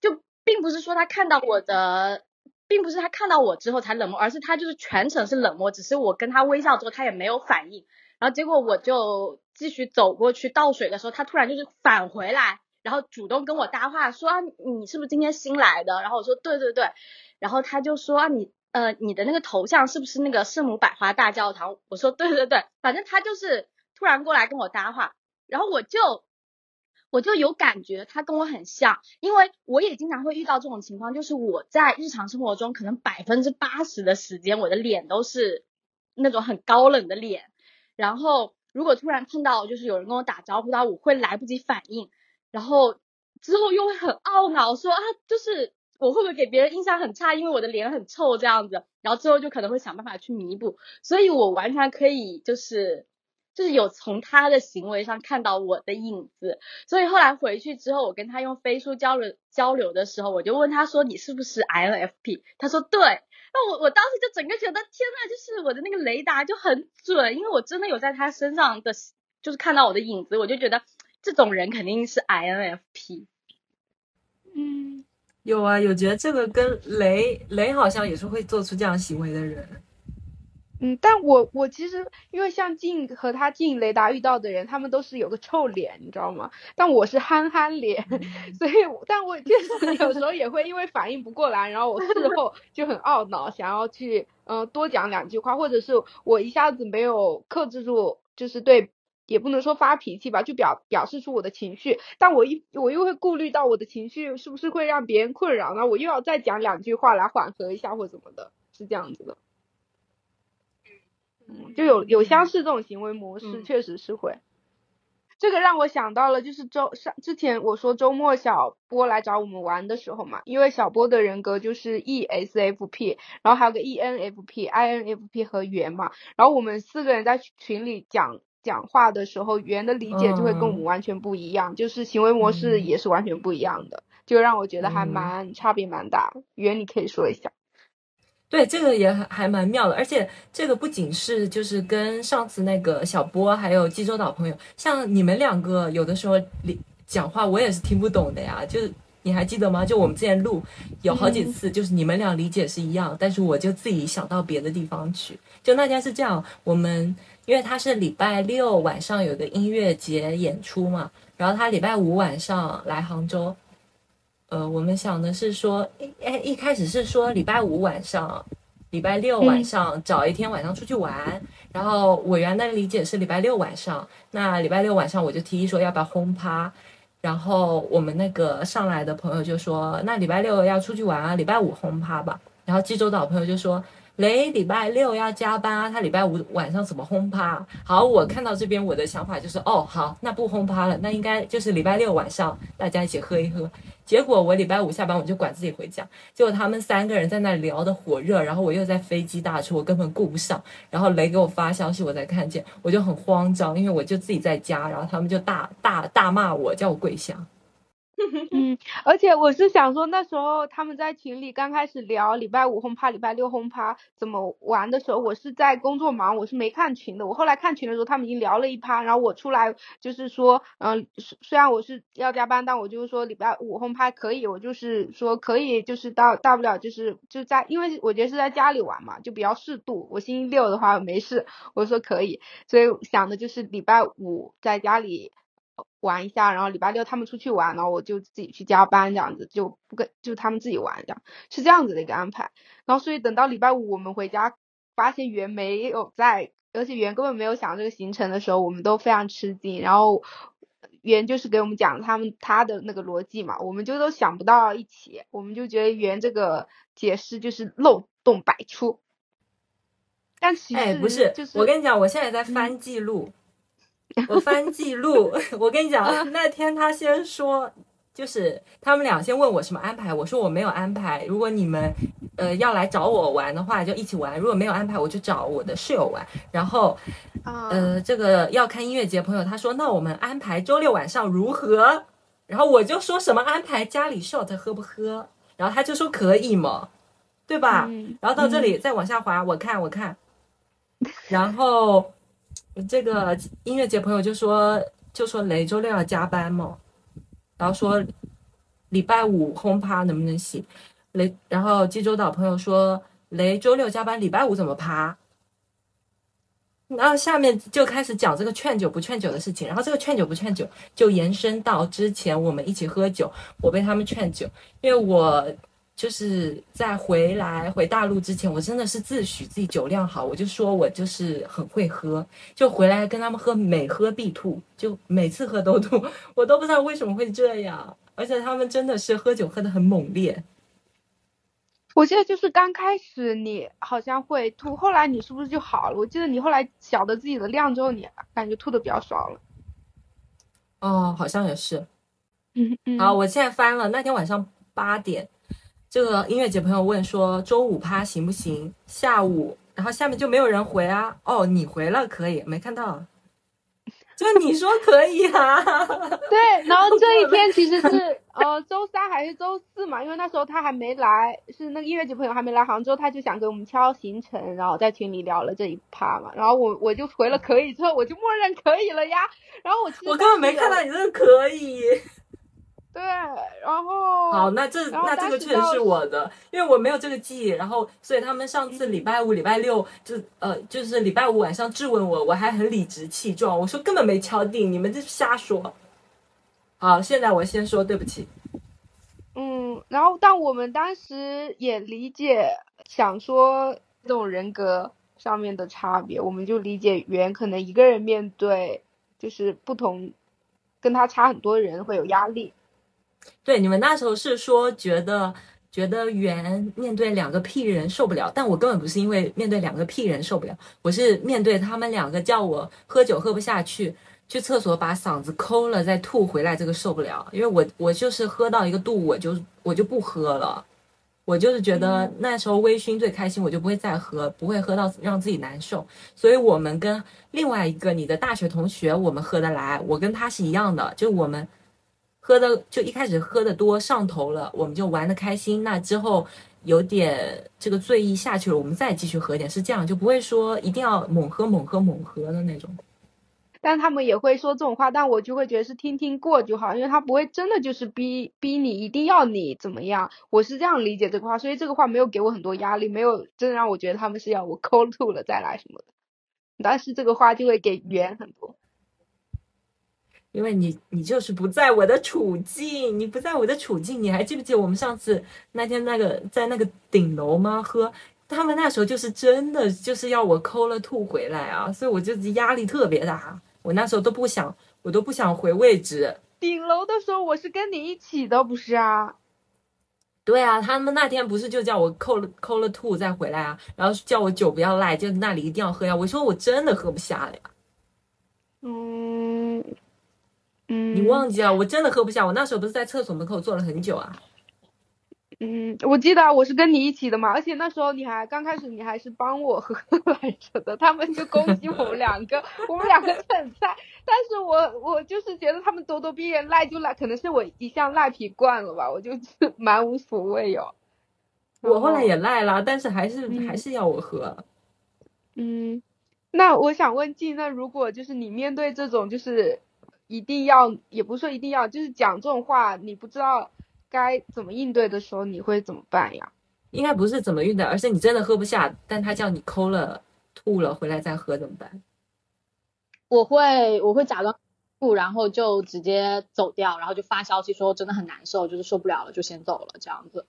就并不是说她看到我的，并不是她看到我之后才冷漠，而是她就是全程是冷漠，只是我跟她微笑之后她也没有反应。然后结果我就继续走过去倒水的时候，她突然就是返回来。然后主动跟我搭话，说，你是不是今天新来的？然后我说对对对，然后他就说，你呃你的那个头像是不是那个圣母百花大教堂？我说对对对，反正他就是突然过来跟我搭话，然后我就我就有感觉他跟我很像，因为我也经常会遇到这种情况，就是我在日常生活中可能百分之八十的时间我的脸都是那种很高冷的脸，然后如果突然碰到就是有人跟我打招呼的话，我会来不及反应。然后之后又会很懊恼，说啊，就是我会不会给别人印象很差，因为我的脸很臭这样子，然后之后就可能会想办法去弥补，所以我完全可以就是就是有从他的行为上看到我的影子，所以后来回去之后，我跟他用飞书交流交流的时候，我就问他说你是不是 INFP？他说对，那我我当时就整个觉得天呐，就是我的那个雷达就很准，因为我真的有在他身上的就是看到我的影子，我就觉得这种人肯定是 INFP。嗯，有啊，有觉得这个跟雷雷好像也是会做出这样行为的人。嗯，但我我其实因为像进和他进雷达遇到的人，他们都是有个臭脸，你知道吗？但我是憨憨脸，[LAUGHS] 所以但我确实有时候也会因为反应不过来，然后我事后就很懊恼，想要去嗯多讲两句话，或者是我一下子没有克制住，就是对。也不能说发脾气吧，就表表示出我的情绪，但我一我又会顾虑到我的情绪是不是会让别人困扰呢？我又要再讲两句话来缓和一下或怎么的，是这样子的。嗯，就有有相似这种行为模式，确实是会。这个让我想到了，就是周上之前我说周末小波来找我们玩的时候嘛，因为小波的人格就是 ESFP，然后还有个 ENFP、INFP 和圆嘛，然后我们四个人在群里讲。讲话的时候，语言的理解就会跟我们完全不一样，就是行为模式也是完全不一样的，就让我觉得还蛮差别蛮大。语言你可以说一下。对，这个也还蛮妙的，而且这个不仅是就是跟上次那个小波还有济州岛朋友，像你们两个有的时候讲话我也是听不懂的呀，就是你还记得吗？就我们之前录有好几次，就是你们俩理解是一样，但是我就自己想到别的地方去。就大家是这样，我们。因为他是礼拜六晚上有个音乐节演出嘛，然后他礼拜五晚上来杭州，呃，我们想的是说，哎，一开始是说礼拜五晚上，礼拜六晚上找一天晚上出去玩，然后委员的理解是礼拜六晚上，那礼拜六晚上我就提议说要不要轰趴，然后我们那个上来的朋友就说，那礼拜六要出去玩啊，礼拜五轰趴吧，然后济州岛朋友就说。雷礼拜六要加班啊，他礼拜五晚上怎么轰趴？好，我看到这边我的想法就是，哦，好，那不轰趴了，那应该就是礼拜六晚上大家一起喝一喝。结果我礼拜五下班我就管自己回家，结果他们三个人在那里聊的火热，然后我又在飞机大出，我根本顾不上。然后雷给我发消息，我才看见，我就很慌张，因为我就自己在家，然后他们就大大大骂我，叫我跪下。[LAUGHS] 嗯，而且我是想说，那时候他们在群里刚开始聊礼拜五轰趴、礼拜六轰趴怎么玩的时候，我是在工作忙，我是没看群的。我后来看群的时候，他们已经聊了一趴，然后我出来就是说，嗯，虽然我是要加班，但我就是说礼拜五轰趴可以，我就是说可以，就是大大不了就是就在，因为我觉得是在家里玩嘛，就比较适度。我星期六的话没事，我说可以，所以想的就是礼拜五在家里。玩一下，然后礼拜六他们出去玩，然后我就自己去加班，这样子就不跟就他们自己玩，这样是这样子的一个安排。然后所以等到礼拜五我们回家，发现圆没有在，而且圆根本没有想这个行程的时候，我们都非常吃惊。然后圆就是给我们讲他们他的那个逻辑嘛，我们就都想不到一起，我们就觉得圆这个解释就是漏洞百出。但其实不是，就是我跟你讲，我现在在翻记录。我翻记录，[LAUGHS] 我跟你讲，那天他先说，就是他们俩先问我什么安排，我说我没有安排。如果你们呃要来找我玩的话，就一起玩；如果没有安排，我就找我的室友玩。然后呃，这个要看音乐节朋友，他说那我们安排周六晚上如何？然后我就说什么安排家里 shot 喝不喝？然后他就说可以嘛，对吧？然后到这里再往下滑，我看我看，[LAUGHS] 然后。这个音乐节朋友就说就说雷周六要加班嘛，然后说礼拜五轰趴能不能行？雷，然后济州岛朋友说雷周六加班，礼拜五怎么趴？然后下面就开始讲这个劝酒不劝酒的事情，然后这个劝酒不劝酒就延伸到之前我们一起喝酒，我被他们劝酒，因为我。就是在回来回大陆之前，我真的是自诩自己酒量好，我就说我就是很会喝，就回来跟他们喝，每喝必吐，就每次喝都吐，[LAUGHS] 我都不知道为什么会这样，而且他们真的是喝酒喝的很猛烈。我记得就是刚开始你好像会吐，后来你是不是就好了？我记得你后来晓得自己的量之后，你感觉吐的比较少了。哦，好像也是。嗯嗯。好，我现在翻了那天晚上八点。这个音乐节朋友问说周五趴行不行？下午，然后下面就没有人回啊。哦，你回了可以，没看到。就你说可以啊。[LAUGHS] 对，然后这一天其实是 [LAUGHS] 呃周三还是周四嘛，因为那时候他还没来，是那个音乐节朋友还没来杭州，他就想给我们敲行程，然后在群里聊了这一趴嘛，然后我我就回了可以，之后我就默认可以了呀。然后我其实我根本没看到你这个可以。对，然后好，那这那这个确实是我的，因为我没有这个记忆，然后所以他们上次礼拜五、礼拜六就呃就是礼拜五晚上质问我，我还很理直气壮，我说根本没敲定，你们这瞎说。好，现在我先说对不起。嗯，然后但我们当时也理解，想说这种人格上面的差别，我们就理解原可能一个人面对就是不同，跟他差很多人会有压力。对，你们那时候是说觉得觉得圆面对两个屁人受不了，但我根本不是因为面对两个屁人受不了，我是面对他们两个叫我喝酒喝不下去，去厕所把嗓子抠了再吐回来，这个受不了，因为我我就是喝到一个度，我就我就不喝了，我就是觉得那时候微醺最开心，我就不会再喝，不会喝到让自己难受，所以我们跟另外一个你的大学同学，我们喝得来，我跟他是一样的，就我们。喝的就一开始喝的多上头了，我们就玩的开心。那之后有点这个醉意下去了，我们再继续喝点，是这样，就不会说一定要猛喝猛喝猛喝的那种。但他们也会说这种话，但我就会觉得是听听过就好，因为他不会真的就是逼逼你一定要你怎么样。我是这样理解这个话，所以这个话没有给我很多压力，没有真的让我觉得他们是要我 [LAUGHS] 抠吐了再来什么的。但是这个话就会给圆很多。因为你，你就是不在我的处境，你不在我的处境，你还记不记得我们上次那天那个在那个顶楼吗？喝，他们那时候就是真的就是要我抠了吐回来啊，所以我就压力特别大，我那时候都不想，我都不想回位置。顶楼的时候我是跟你一起的，不是啊？对啊，他们那天不是就叫我抠了抠了吐再回来啊，然后叫我酒不要赖，就那里一定要喝呀。我说我真的喝不下了呀。嗯。你忘记了？我真的喝不下。我那时候不是在厕所门口坐了很久啊。嗯，我记得我是跟你一起的嘛，而且那时候你还刚开始你还是帮我喝来着的。他们就攻击我们两个，我们两个很菜。但是我我就是觉得他们咄咄逼人赖就赖，可能是我一向赖皮惯了吧，我就是 [LAUGHS] 蛮无所谓哦。我后来也赖了，但是还是还是要我喝。嗯，那我想问静，那如果就是你面对这种就是。一定要，也不是说一定要，就是讲这种话，你不知道该怎么应对的时候，你会怎么办呀？应该不是怎么应对，而是你真的喝不下，但他叫你抠了、吐了回来再喝怎么办？我会，我会假装吐，然后就直接走掉，然后就发消息说真的很难受，就是受不了了，就先走了这样子。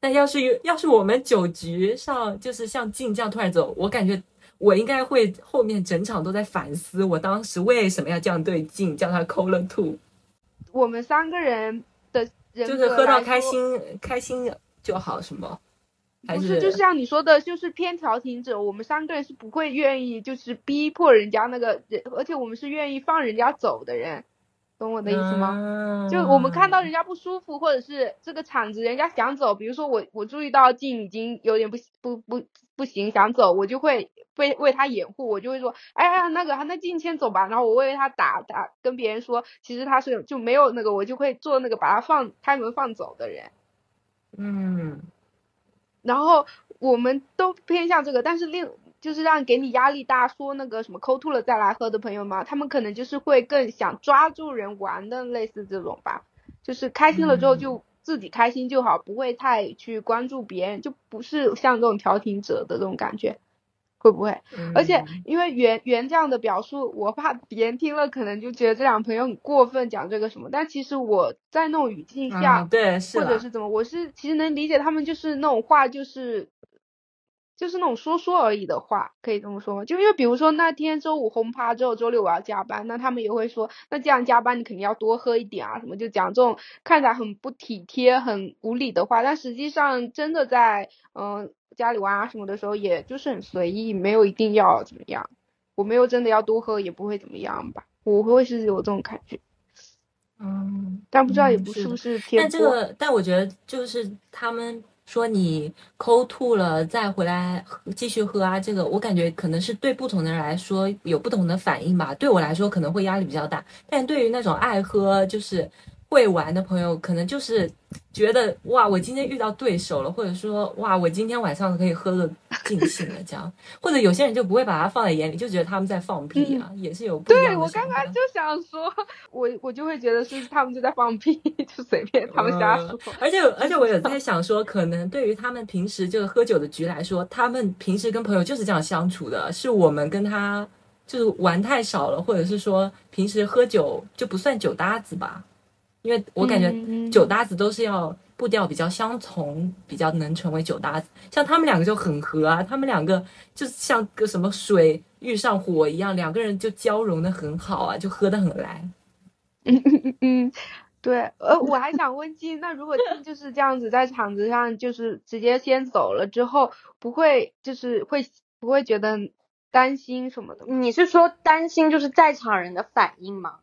那要是要是我们酒局上，就是像静这样突然走，我感觉。我应该会后面整场都在反思，我当时为什么要这样对镜，叫他抠了吐。我们三个人的人就是喝到开心开心就好，什么？不是，就像你说的，就是偏调停者。我们三个人是不会愿意，就是逼迫人家那个人，而且我们是愿意放人家走的人。懂我的意思吗？就我们看到人家不舒服，或者是这个场子人家想走，比如说我我注意到静已经有点不不不不行想走，我就会为为他掩护，我就会说，哎呀那个那静先走吧，然后我为他打打跟别人说，其实他是就没有那个，我就会做那个把他放开门放走的人。嗯，然后我们都偏向这个，但是另。就是让给你压力大，说那个什么抠吐了再来喝的朋友嘛，他们可能就是会更想抓住人玩的，类似这种吧。就是开心了之后就自己开心就好，不会太去关注别人，就不是像这种调停者的这种感觉，会不会？而且因为原原这样的表述，我怕 [LAUGHS] 别人听了可能就觉得这两朋友很过分讲这个什么，但其实我在那种语境下，对，或者是怎么，我是其实能理解他们就是那种话就是。就是那种说说而已的话，可以这么说吗？就因为比如说那天周五轰趴之后，周六我要加班，那他们也会说，那既然加班，你肯定要多喝一点啊，什么就讲这种看起来很不体贴、很无理的话，但实际上真的在嗯家里玩啊什么的时候，也就是很随意，没有一定要怎么样，我没有真的要多喝，也不会怎么样吧，我会是有这种感觉。嗯，但不知道也不是不是偏但这。个，但我觉得就是他们说你抠吐了再回来继续喝啊，这个我感觉可能是对不同的人来说有不同的反应吧。对我来说可能会压力比较大，但对于那种爱喝就是会玩的朋友，可能就是觉得哇，我今天遇到对手了，或者说哇，我今天晚上可以喝个尽兴了这样。或者有些人就不会把它放在眼里，就觉得他们在放屁啊，也是有不一样对我刚刚就想说，我我就会觉得是他们就在放屁，[LAUGHS] 就随便他们瞎说。嗯而且而且我有 [LAUGHS] 在想说，可能对于他们平时就是喝酒的局来说，他们平时跟朋友就是这样相处的，是我们跟他就是玩太少了，或者是说平时喝酒就不算酒搭子吧。因为我感觉酒搭子都是要步调比较相同，比较能成为酒搭子。像他们两个就很合啊，他们两个就像个什么水遇上火一样，两个人就交融的很好啊，就喝的很来。嗯 [LAUGHS] 嗯嗯，对，呃，我还想问金，那如果金就是这样子在场子上就是直接先走了之后，不会就是会不会觉得担心什么的？你是说担心就是在场人的反应吗？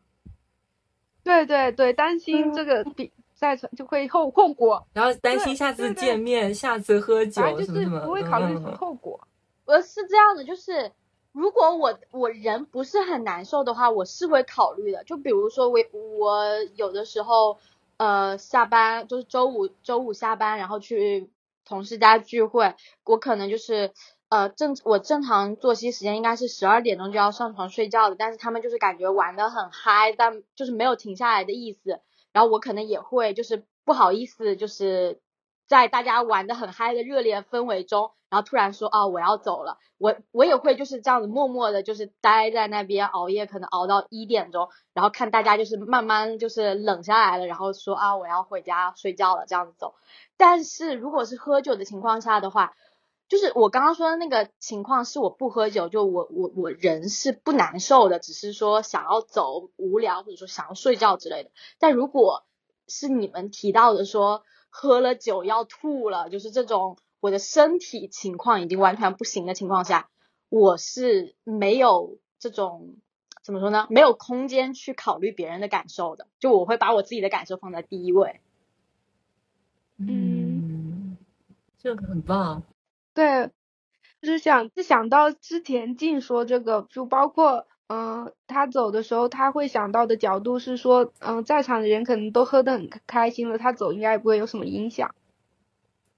对对对，担心嗯这个比在场就会后后果，然后担心下次对对见面、下次喝酒反正就是不会考虑后果。呃，是这样的，就是如果我我人不是很难受的话，我是会考虑的。就比如说我我有的时候，呃，下班就是周五周五下班，然后去同事家聚会，我可能就是呃正我正常作息时间应该是十二点钟就要上床睡觉的，但是他们就是感觉玩的很嗨，但就是没有停下来的意思。然后我可能也会就是不好意思，就是在大家玩的很嗨的热烈氛围中，然后突然说啊我要走了，我我也会就是这样子默默的，就是待在那边熬夜，可能熬到一点钟，然后看大家就是慢慢就是冷下来了，然后说啊我要回家睡觉了，这样子走。但是如果是喝酒的情况下的话，就是我刚刚说的那个情况，是我不喝酒，就我我我人是不难受的，只是说想要走、无聊或者说想要睡觉之类的。但如果是你们提到的说喝了酒要吐了，就是这种我的身体情况已经完全不行的情况下，我是没有这种怎么说呢？没有空间去考虑别人的感受的，就我会把我自己的感受放在第一位。嗯，这个很棒。对，就是想就想到之前静说这个，就包括嗯、呃他走的时候，他会想到的角度是说，嗯、在场的人可能都喝得很开开心了，他走应该也不会有什么影响，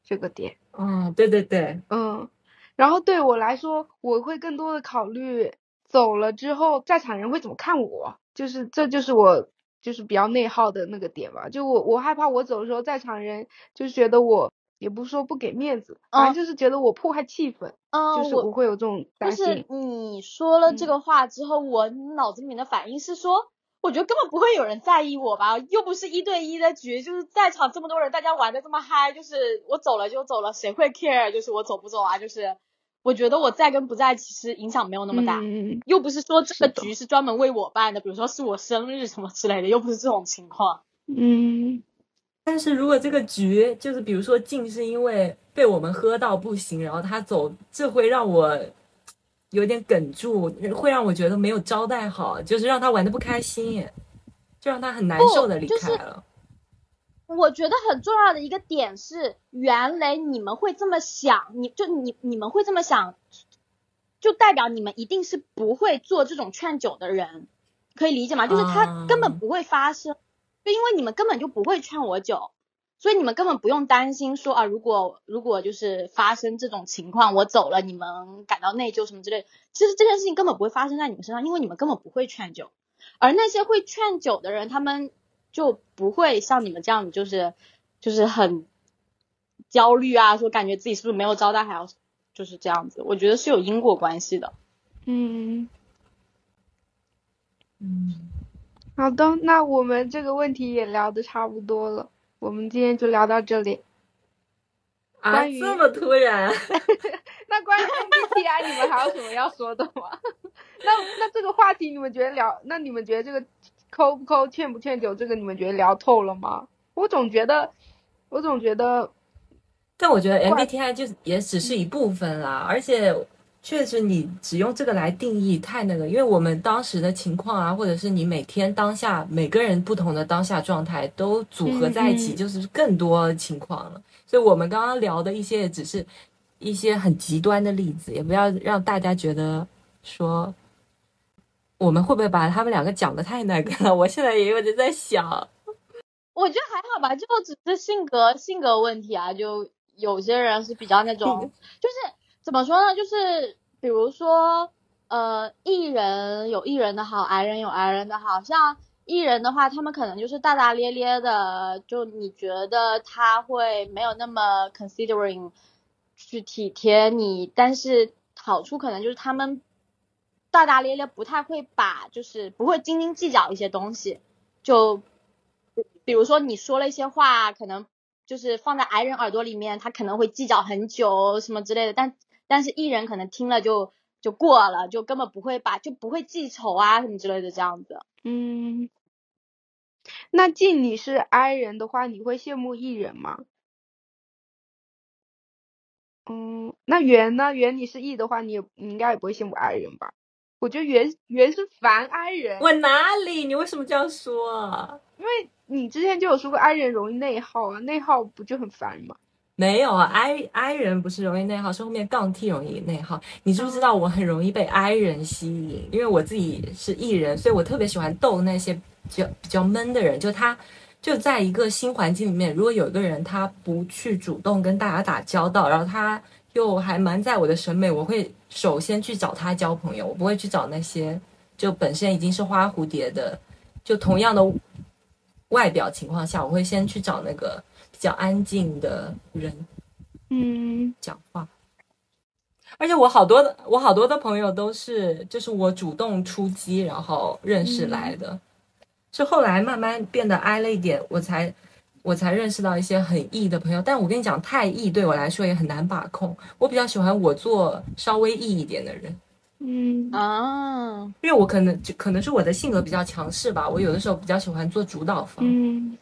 这个点。嗯，对对对，嗯，然后对我来说，我会更多的考虑走了之后在场人会怎么看我，就是这就是我就是比较内耗的那个点吧。就我我害怕我走的时候，在场人就是觉得我也不是说不给面子，反正就是觉得我破坏气氛，嗯，就是我会有这种就担是。你说了这嗯个话之后，我脑子里面的反应是说，我觉得根本不会有人在意我吧，又不是一对一的局，就是在场这么多人，大家玩的这么嗨，就是我走了就走了，谁会 care？就是我走不走啊？就是我觉得我在跟不在其实影响没有那么大，嗯，又不是说这个局是专门为我办的，比如说是我生日什么之类的，又不是这种情况。嗯但是如果这个局就是比如说静是因为被我们喝到不行，然后他走，这会让我有点哽住，会让我觉得没有招待好，就是让他玩的不开心，就让他很难受的离就是开了。我觉得很重要的一个点是，原来你们会这么想，你就你你们会这么想，就代表你们一定是不会做这种劝酒的人，可以理解吗？就是他根本不会发生，就因为你们根本就不会劝我酒，所以你们根本不用担心说啊，如果如果就是发生这种情况，我走了，你们感到内疚什么之类的，其实这件事情根本不会发生在你们身上，因为你们根本不会劝酒，而那些会劝酒的人，他们就不会像你们这样子，就是就是很焦虑啊，说感觉自己是不是没有招待还要就是这样子，我觉得是有因果关系的。嗯，嗯，好的，那我们这个问题也聊的差不多了，我们今天就聊到这里。啊，这么突然？[LAUGHS] 那关于 MBTI 你们还有什么要说的吗？那那这个话题你们觉得聊，那你们觉得这个抠不抠、劝不劝酒，这个你们觉得聊透了吗？我总觉得，我总觉得，但我觉得 MBTI 就也只是一部分啦，而且确实你只用这个来定义太那个，因为我们当时的情况啊，或者是你每天当下每个人不同的当下状态都组合在一起，就是更多情况了。所以我们刚刚聊的一些也只是一些很极端的例子，也不要让大家觉得说我们会不会把他们两个讲的太那个了。我现在也有点在想，我觉得还好吧，就只是性格性格问题啊。就有些人是比较那种，就是怎么说呢？就是比如说，呃，艺人有艺人的好，矮人有矮人的好。像艺人的话，他们可能就是大大咧咧的，就你觉得他会没有那么 considering 去体贴你，但是好处可能就是他们大大咧咧，不太会把，就是不会斤斤计较一些东西，就。比如说你说了一些话，可能就是放在矮人耳朵里面，他可能会计较很久什么之类的，但但是艺人可能听了就就过了，就根本不会把就不会记仇啊什么之类的这样子。嗯，那既你是 I 人的话，你会羡慕艺人吗？嗯，那圆呢？圆你是 E 的话，你也你应该也不会羡慕 I 人吧？我觉得圆圆是烦 I 人，我哪里？你为什么这样说？因为你之前就有说过 I 人容易内耗啊，内耗不就很烦吗？没有啊，I I 人不是容易内耗，是后面杠 T 容易内耗。你知不知道我很容易被 I 人吸引？因为我自己是 E 人，所以我特别喜欢逗那些比较比较闷的人。就他就在一个新环境里面，如果有一个人他不去主动跟大家打交道，然后他又还蛮在我的审美，我会首先去找他交朋友，我不会去找那些就本身已经是花蝴蝶的，就同样的外表情况下，我会先去找那个。比较安静的人，嗯，讲话。而且我好多的，我好多的朋友都是，就是我主动出击，然后认识来的。嗯、是后来慢慢变得挨了一点，我才我才认识到一些很异的朋友。但我跟你讲，太异对我来说也很难把控。我比较喜欢我做稍微异一点的人。嗯啊，因为我可能就可能是我的性格比较强势吧，我有的时候比较喜欢做主导方。嗯。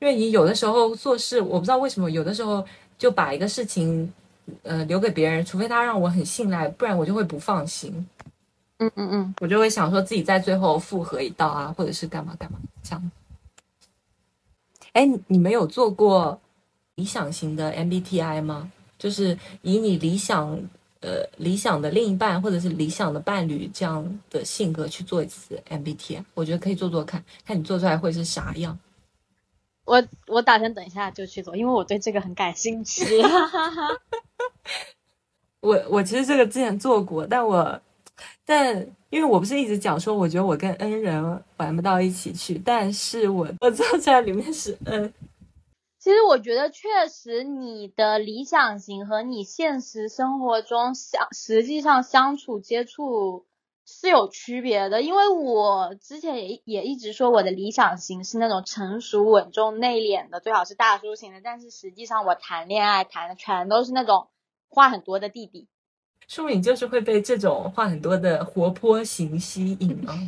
因为你有的时候做事，我不知道为什么，有的时候就把一个事情，呃，留给别人，除非他让我很信赖，不然我就会不放心。嗯嗯嗯，我就会想说自己在最后复合一道啊，或者是干嘛干嘛这样。哎，你们有做过理想型的 MBTI 吗？就是以你理想呃理想的另一半或者是理想的伴侣这样的性格去做一次 MBTI，我觉得可以做做看，看你做出来会是啥样。我我打算等一下就去做，因为我对这个很感兴趣。[LAUGHS] 我我其实这个之前做过，但我但因为我不是一直讲说，我觉得我跟 N 人玩不到一起去，但是我我做出来里面是 N。其实我觉得确实你的理想型和你现实生活中相实际上相处接触。是有区别的，因为我之前也也一直说我的理想型是那种成熟稳重内敛的，最好是大叔型的。但是实际上我谈恋爱谈的全都是那种话很多的弟弟。说明就是会被这种话很多的活泼型吸引啊。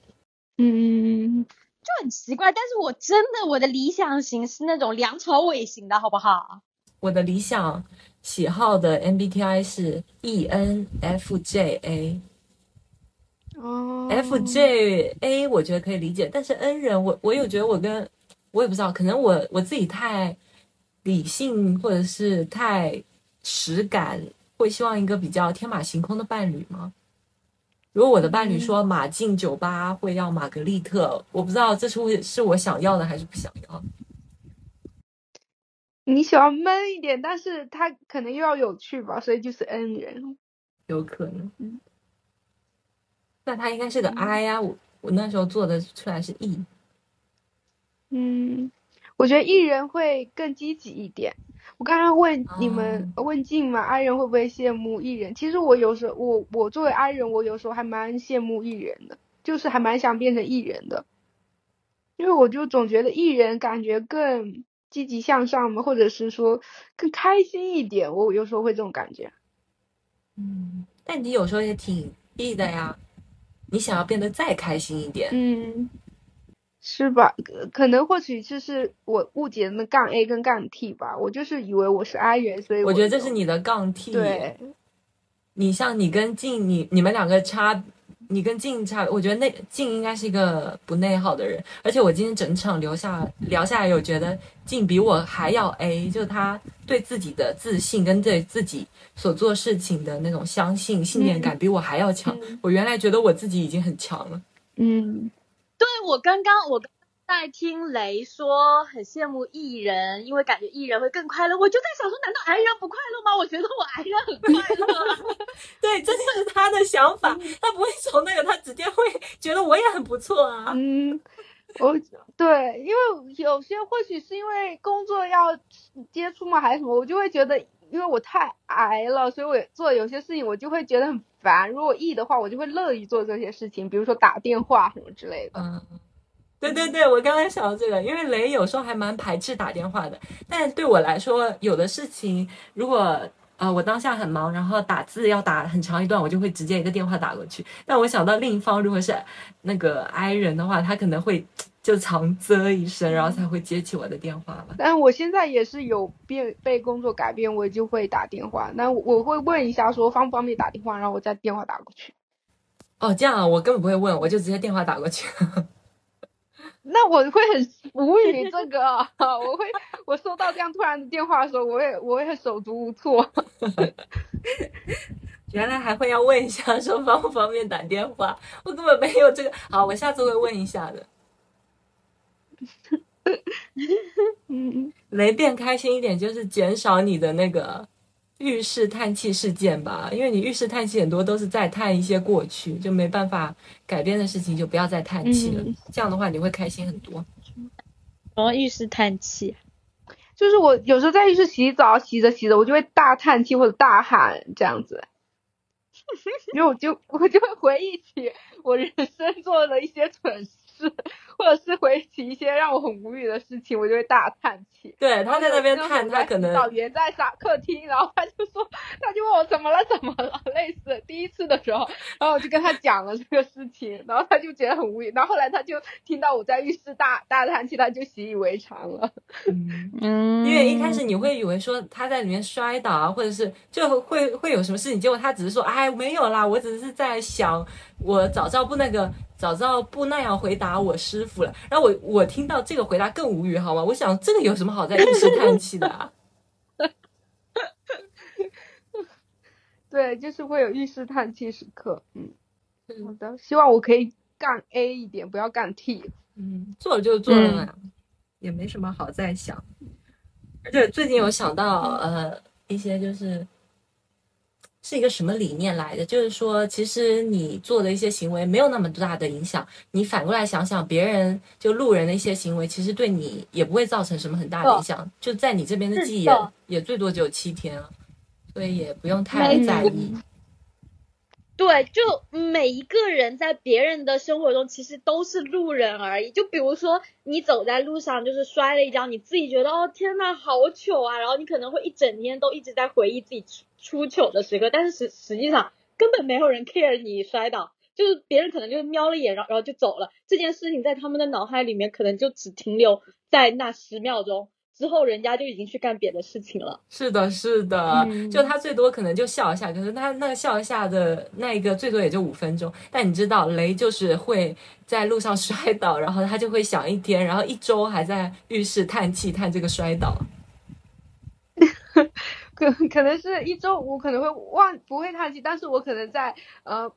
[LAUGHS] 嗯，就很奇怪，但是我真的我的理想型是那种梁朝伟型的，好不好？我的理想喜好的 MBTI 是 ENFJA。哦，F J A 我觉得可以理解，但是 N 人我我有觉得我跟我也不知道，可能我我自己太理性或者是太实感，会希望一个比较天马行空的伴侣吗？如果我的伴侣说马进酒吧会要玛格丽特，我不知道这是会是我想要的还是不想要。你喜欢闷一点，但是他可能又要有趣吧，所以就是 N 人，有可能。嗯那他应该是个 I 呀、啊，我我那时候做的出来是 E。嗯，我觉得 E 人会更积极一点。我刚刚问你们、哦、问静嘛，I 人会不会羡慕 E 人？其实我有时候我我作为 I 人，我有时候还蛮羡慕 E 人的，就是还蛮想变成 E 人的，因为我就总觉得 E 人感觉更积极向上嘛，或者是说更开心一点。我有时候会这种感觉。嗯，但你有时候也挺 E 的呀。你想要变得再开心一点，嗯，是吧？可能或许就是我误解那杠 A 跟杠 T 吧。我就是以为我是 I 人，所以我觉得这是你的杠 T。对，你像你跟静，你你们两个差，你跟静差，我觉得那静应该是一个不内耗的人，而且我今天整场留下聊下来，有觉得静比我还要 A，就是他对自己的自信跟对自己所做事情的那种相信信念感比我还要强。我原来觉得我自己已经很强了，嗯，对我刚刚我。在听雷说很羡慕艺人，因为感觉艺人会更快乐。我就在想说，难道矮人不快乐吗？我觉得我矮人很快乐。[LAUGHS] 对，这就是他的想法，[LAUGHS] 他不会从那个，他直接会觉得我也很不错啊。嗯，我对，因为有些或许是因为工作要接触嘛，还是什么，我就会觉得，因为我太矮了，所以我做有些事情我就会觉得很烦。如果 E 的话，我就会乐意做这些事情，比如说打电话什么之类的。嗯。对对对，我刚刚想到这个，因为雷有时候还蛮排斥打电话的，但对我来说，有的事情如果呃我当下很忙，然后打字要打很长一段，我就会直接一个电话打过去。但我想到另一方如果是那个 I 人的话，他可能会就长啧一声，然后才会接起我的电话吧。但我现在也是有变被工作改变，我就会打电话。那我会问一下说方不方便打电话，然后我再电话打过去。哦，这样啊，我根本不会问，我就直接电话打过去。那我会很无语，[LAUGHS] 这个我会，我收到这样突然的电话的时候，我会我会手足无措。[LAUGHS] 原来还会要问一下说方不方便打电话，我根本没有这个。好，我下次会问一下的。[LAUGHS] 嗯，雷变开心一点，就是减少你的那个。浴室叹气事件吧，因为你浴室叹气很多都是在叹一些过去就没办法改变的事情，就不要再叹气了。这样的话你会开心很多。然后浴室叹气，就是我有时候在浴室洗澡，洗着洗着我就会大叹气或者大喊这样子，[LAUGHS] 因为我就我就会回忆起我人生做的一些蠢事。是，或者是回忆起一些让我很无语的事情，我就会大叹气。对，他在那边叹，他可能老爷在沙客厅，然后他就说，他就问我怎么了，怎么了，第一次的时候，[LAUGHS] 然后我就跟他讲了这个事情，[LAUGHS] 然后他就觉得很无语，然后后来他就听到我在浴室大大叹气，他就习以为常了。嗯，因为一开始你会以为说他在里面摔倒啊，或者是就会会有什么事情，结果他只是说，哎，没有啦，我只是在想，我早知道不那个。早知道不那样回答我师傅了，然后我我听到这个回答更无语，好吗？我想这个有什么好在浴室叹气的啊？对，就是会有浴室叹气时刻。嗯，好的，希望我可以干 A 一点，不要干 T。嗯，做了就做了嘛，也没什么好再想。而且最近有想到呃一些就是。是一个什么理念来的？就是说，其实你做的一些行为没有那么大的影响。你反过来想想，别人就路人的一些行为，其实对你也不会造成什么很大的影响。就在你这边的记忆也也最多只有七天了，所以也不用太在意。对，就每一个人在别人的生活中其实都是路人而已。就比如说你走在路上，就是摔了一跤，你自己觉得哦天呐，好糗啊，然后你可能会一整天都一直在回忆自己出糗的时刻，但是实实际上根本没有人 care 你摔倒，就是别人可能就瞄了一眼，然后然后就走了。这件事情在他们的脑海里面可能就只停留在那十秒钟。之后人家就已经去干别的事情了。是的，是的，就他最多可能就笑一下，可是他那个笑一下的那一个最多也就五分钟。但你知道，雷就是会在路上 [LAUGHS] 摔倒，然后他就会想一天，然后一周还在浴室叹气叹这个摔倒。[LAUGHS] 可可能是一周，我可能会忘不会叹气，但是我可能在呃。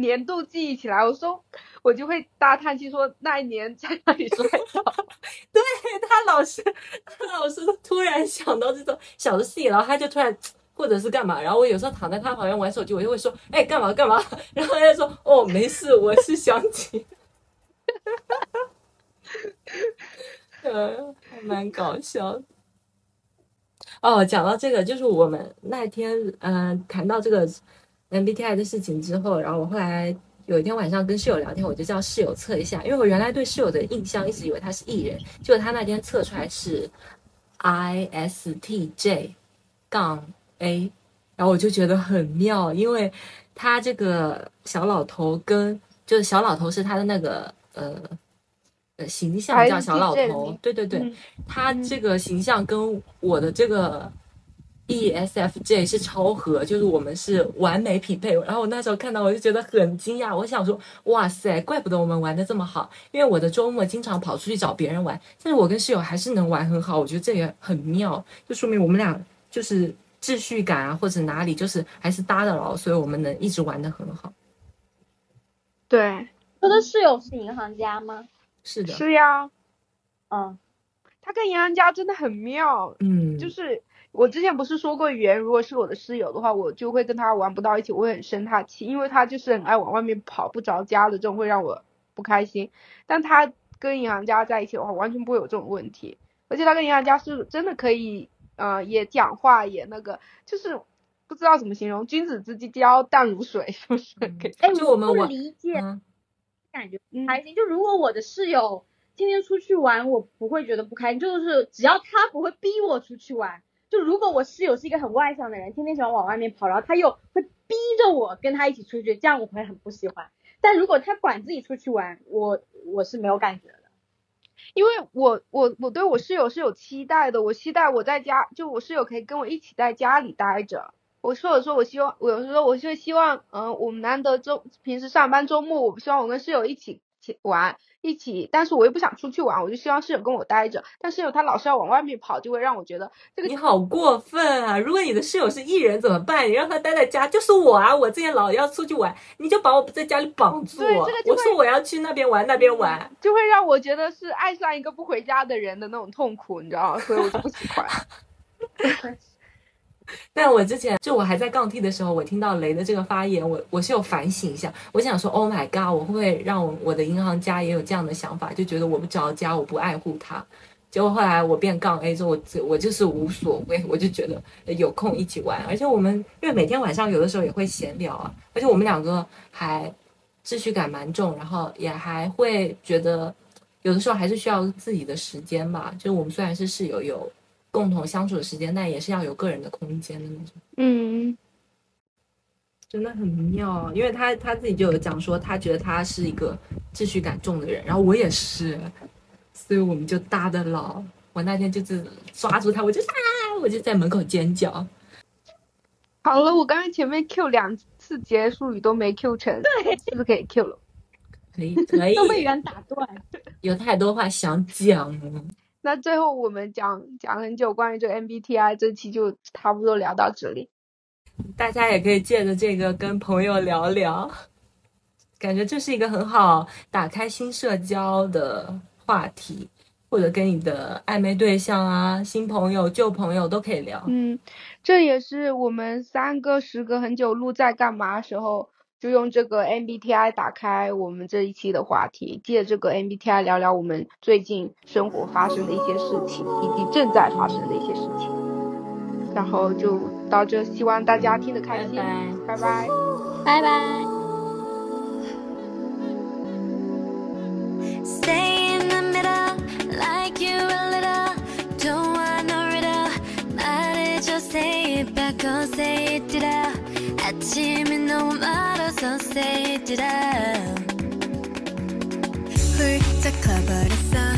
年度记忆起来，我说 [LAUGHS] 我就会大叹气，说那一年在那里摔倒。[LAUGHS] 对他老是，他老是突然想到这种小的戏，然后他就突然 [TSK] 或者是干嘛，然后我有时候躺在他旁边玩手机，我就会说，[LAUGHS] 哎，干嘛干嘛？然后他就说，哦，没事，我是想起。嗯，还蛮搞笑的。哦，讲到这个，就是我们那天嗯谈到这个。MBTI 的事情之后，然后我后来有一天晚上跟室友聊天，我就叫室友测一下，因为我原来对室友的印象一直以为他是 E 人，结果他那天测出来是 ISTJ 杠 A，然后我就觉得很妙，因为他这个小老头跟就是小老头是他的那个呃呃形象叫小老头，对对对，他这个形象跟我的这个。E S F J 是超合，就是我们是完美匹配。然后我那时候看到，我就觉得很惊讶。我想说，哇塞，怪不得我们玩的这么好。因为我的周末经常跑出去找别人玩，但是我跟室友还是能玩很好。我觉得这也很妙，就说明我们俩就是秩序感啊，或者哪里就是还是搭的牢，所以我们能一直玩的很好。对，他的室友是银行家吗？是的，是呀，嗯，他跟银行家真的很妙，嗯，就是我之前不是说过，圆如果是我的室友的话，我就会跟他玩不到一起，我会很生他气，因为他就是很爱往外面跑，不着家的这种会让我不开心。但他跟银行家在一起的话，完全不会有这种问题，而且他跟银行家是真的可以，呃，也讲话也那个，就是不知道怎么形容，君子之交淡如水，是不是？可以哎，不就我们玩理解嗯感觉嗯不开心。就如果我的室友天天出去玩，我不会觉得不开心，就是只要他不会逼我出去玩。就如果我室友是一个很外向的人，天天喜欢往外面跑，然后他又会逼着我跟他一起出去，这样我会很不喜欢。但如果他管自己出去玩，我我是没有感觉的。因为我我我对我室友是有期待的，我期待我在家，就我室友可以跟我一起在家里待着。我说有时候我希望，我有时候我就希望，嗯、我们难得周平时上班周末，我希望我跟室友一起起玩，一起，但是我又不想出去玩，我就希望室友跟我待着。但室友他老是要往外面跑，就会让我觉得这个你好过分啊！如果你的室友是艺人怎么办？你让他待在家，就是我啊！我之前老要出去玩，你就把我在家里绑住。对这个我说我要去那边玩，那边玩。就会让我觉得是爱上一个不回家的人的那种痛苦，你知道吗？所以我就不喜欢。[LAUGHS] [LAUGHS] 但我之前就我还在杠 T 的时候，我听到雷的这个发言，我我是有反省一下，我想说，Oh my god，我会不会让我我的银行家也有这样的想法，就觉得我不着家，我不爱护他。结果后来我变杠 A 之后，我我就是无所谓，我就觉得有空一起玩，而且我们因为每天晚上有的时候也会闲聊啊，而且我们两个还秩序感蛮重，然后也还会觉得有的时候还是需要自己的时间吧。就我们虽然是室友，有共同相处的时间，但也是要有个人的空间的那种。嗯，真的很妙啊，因为他他自己就有讲说，他觉得他是一个秩序感重的人，然后我也是，所以我们就搭的牢。我那天就是抓住他，我就啊，我就在门口尖叫。好了，我刚才前面 Q 两次结束语都没 Q 成，对，是不是可以 Q 了？可以可以，[LAUGHS] 都被人打断。有太多话想讲了。那最后我们讲讲很久关于这个 MBTI，这期就差不多聊到这里。大家也可以借着这个跟朋友聊聊，感觉这是一个很好打开新社交的话题，或者跟你的暧昧对象啊、新朋友、旧朋友都可以聊。嗯，这也是我们三个时隔很久录在干嘛时候，就用这个 MBTI 打开我们这一期的话题，借这个 MBTI 聊聊我们最近生活发生的一些事情，以及正在发生的一些事情。然后就到这，希望大家听得开心，拜拜拜拜。拜拜。 Stay in the middle, like you a little. Don't want no riddle. 말해줘, say it back, oh, say it it out. 아침이 너무 멀어 서 say it out. 훌쩍 커버렸어,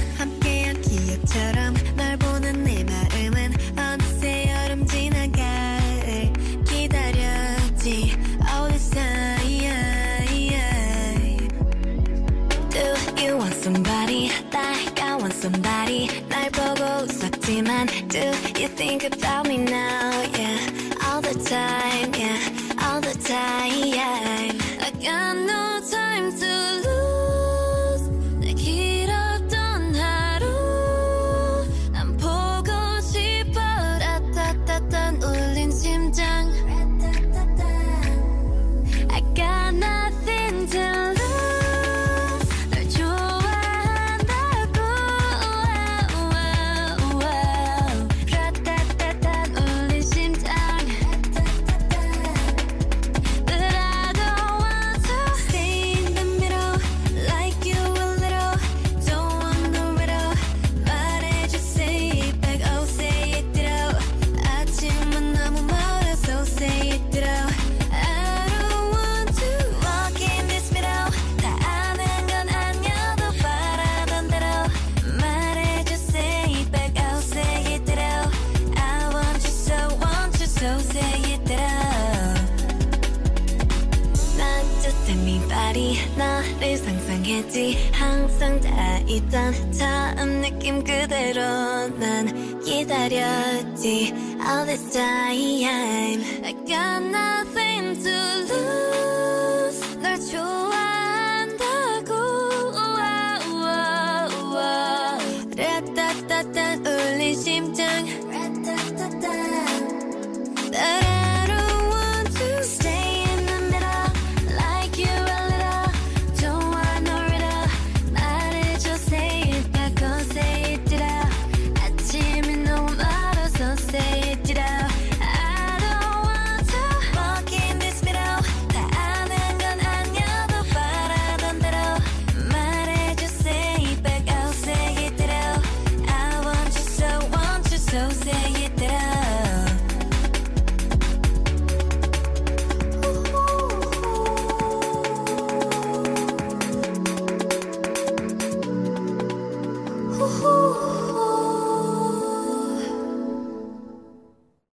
ใจ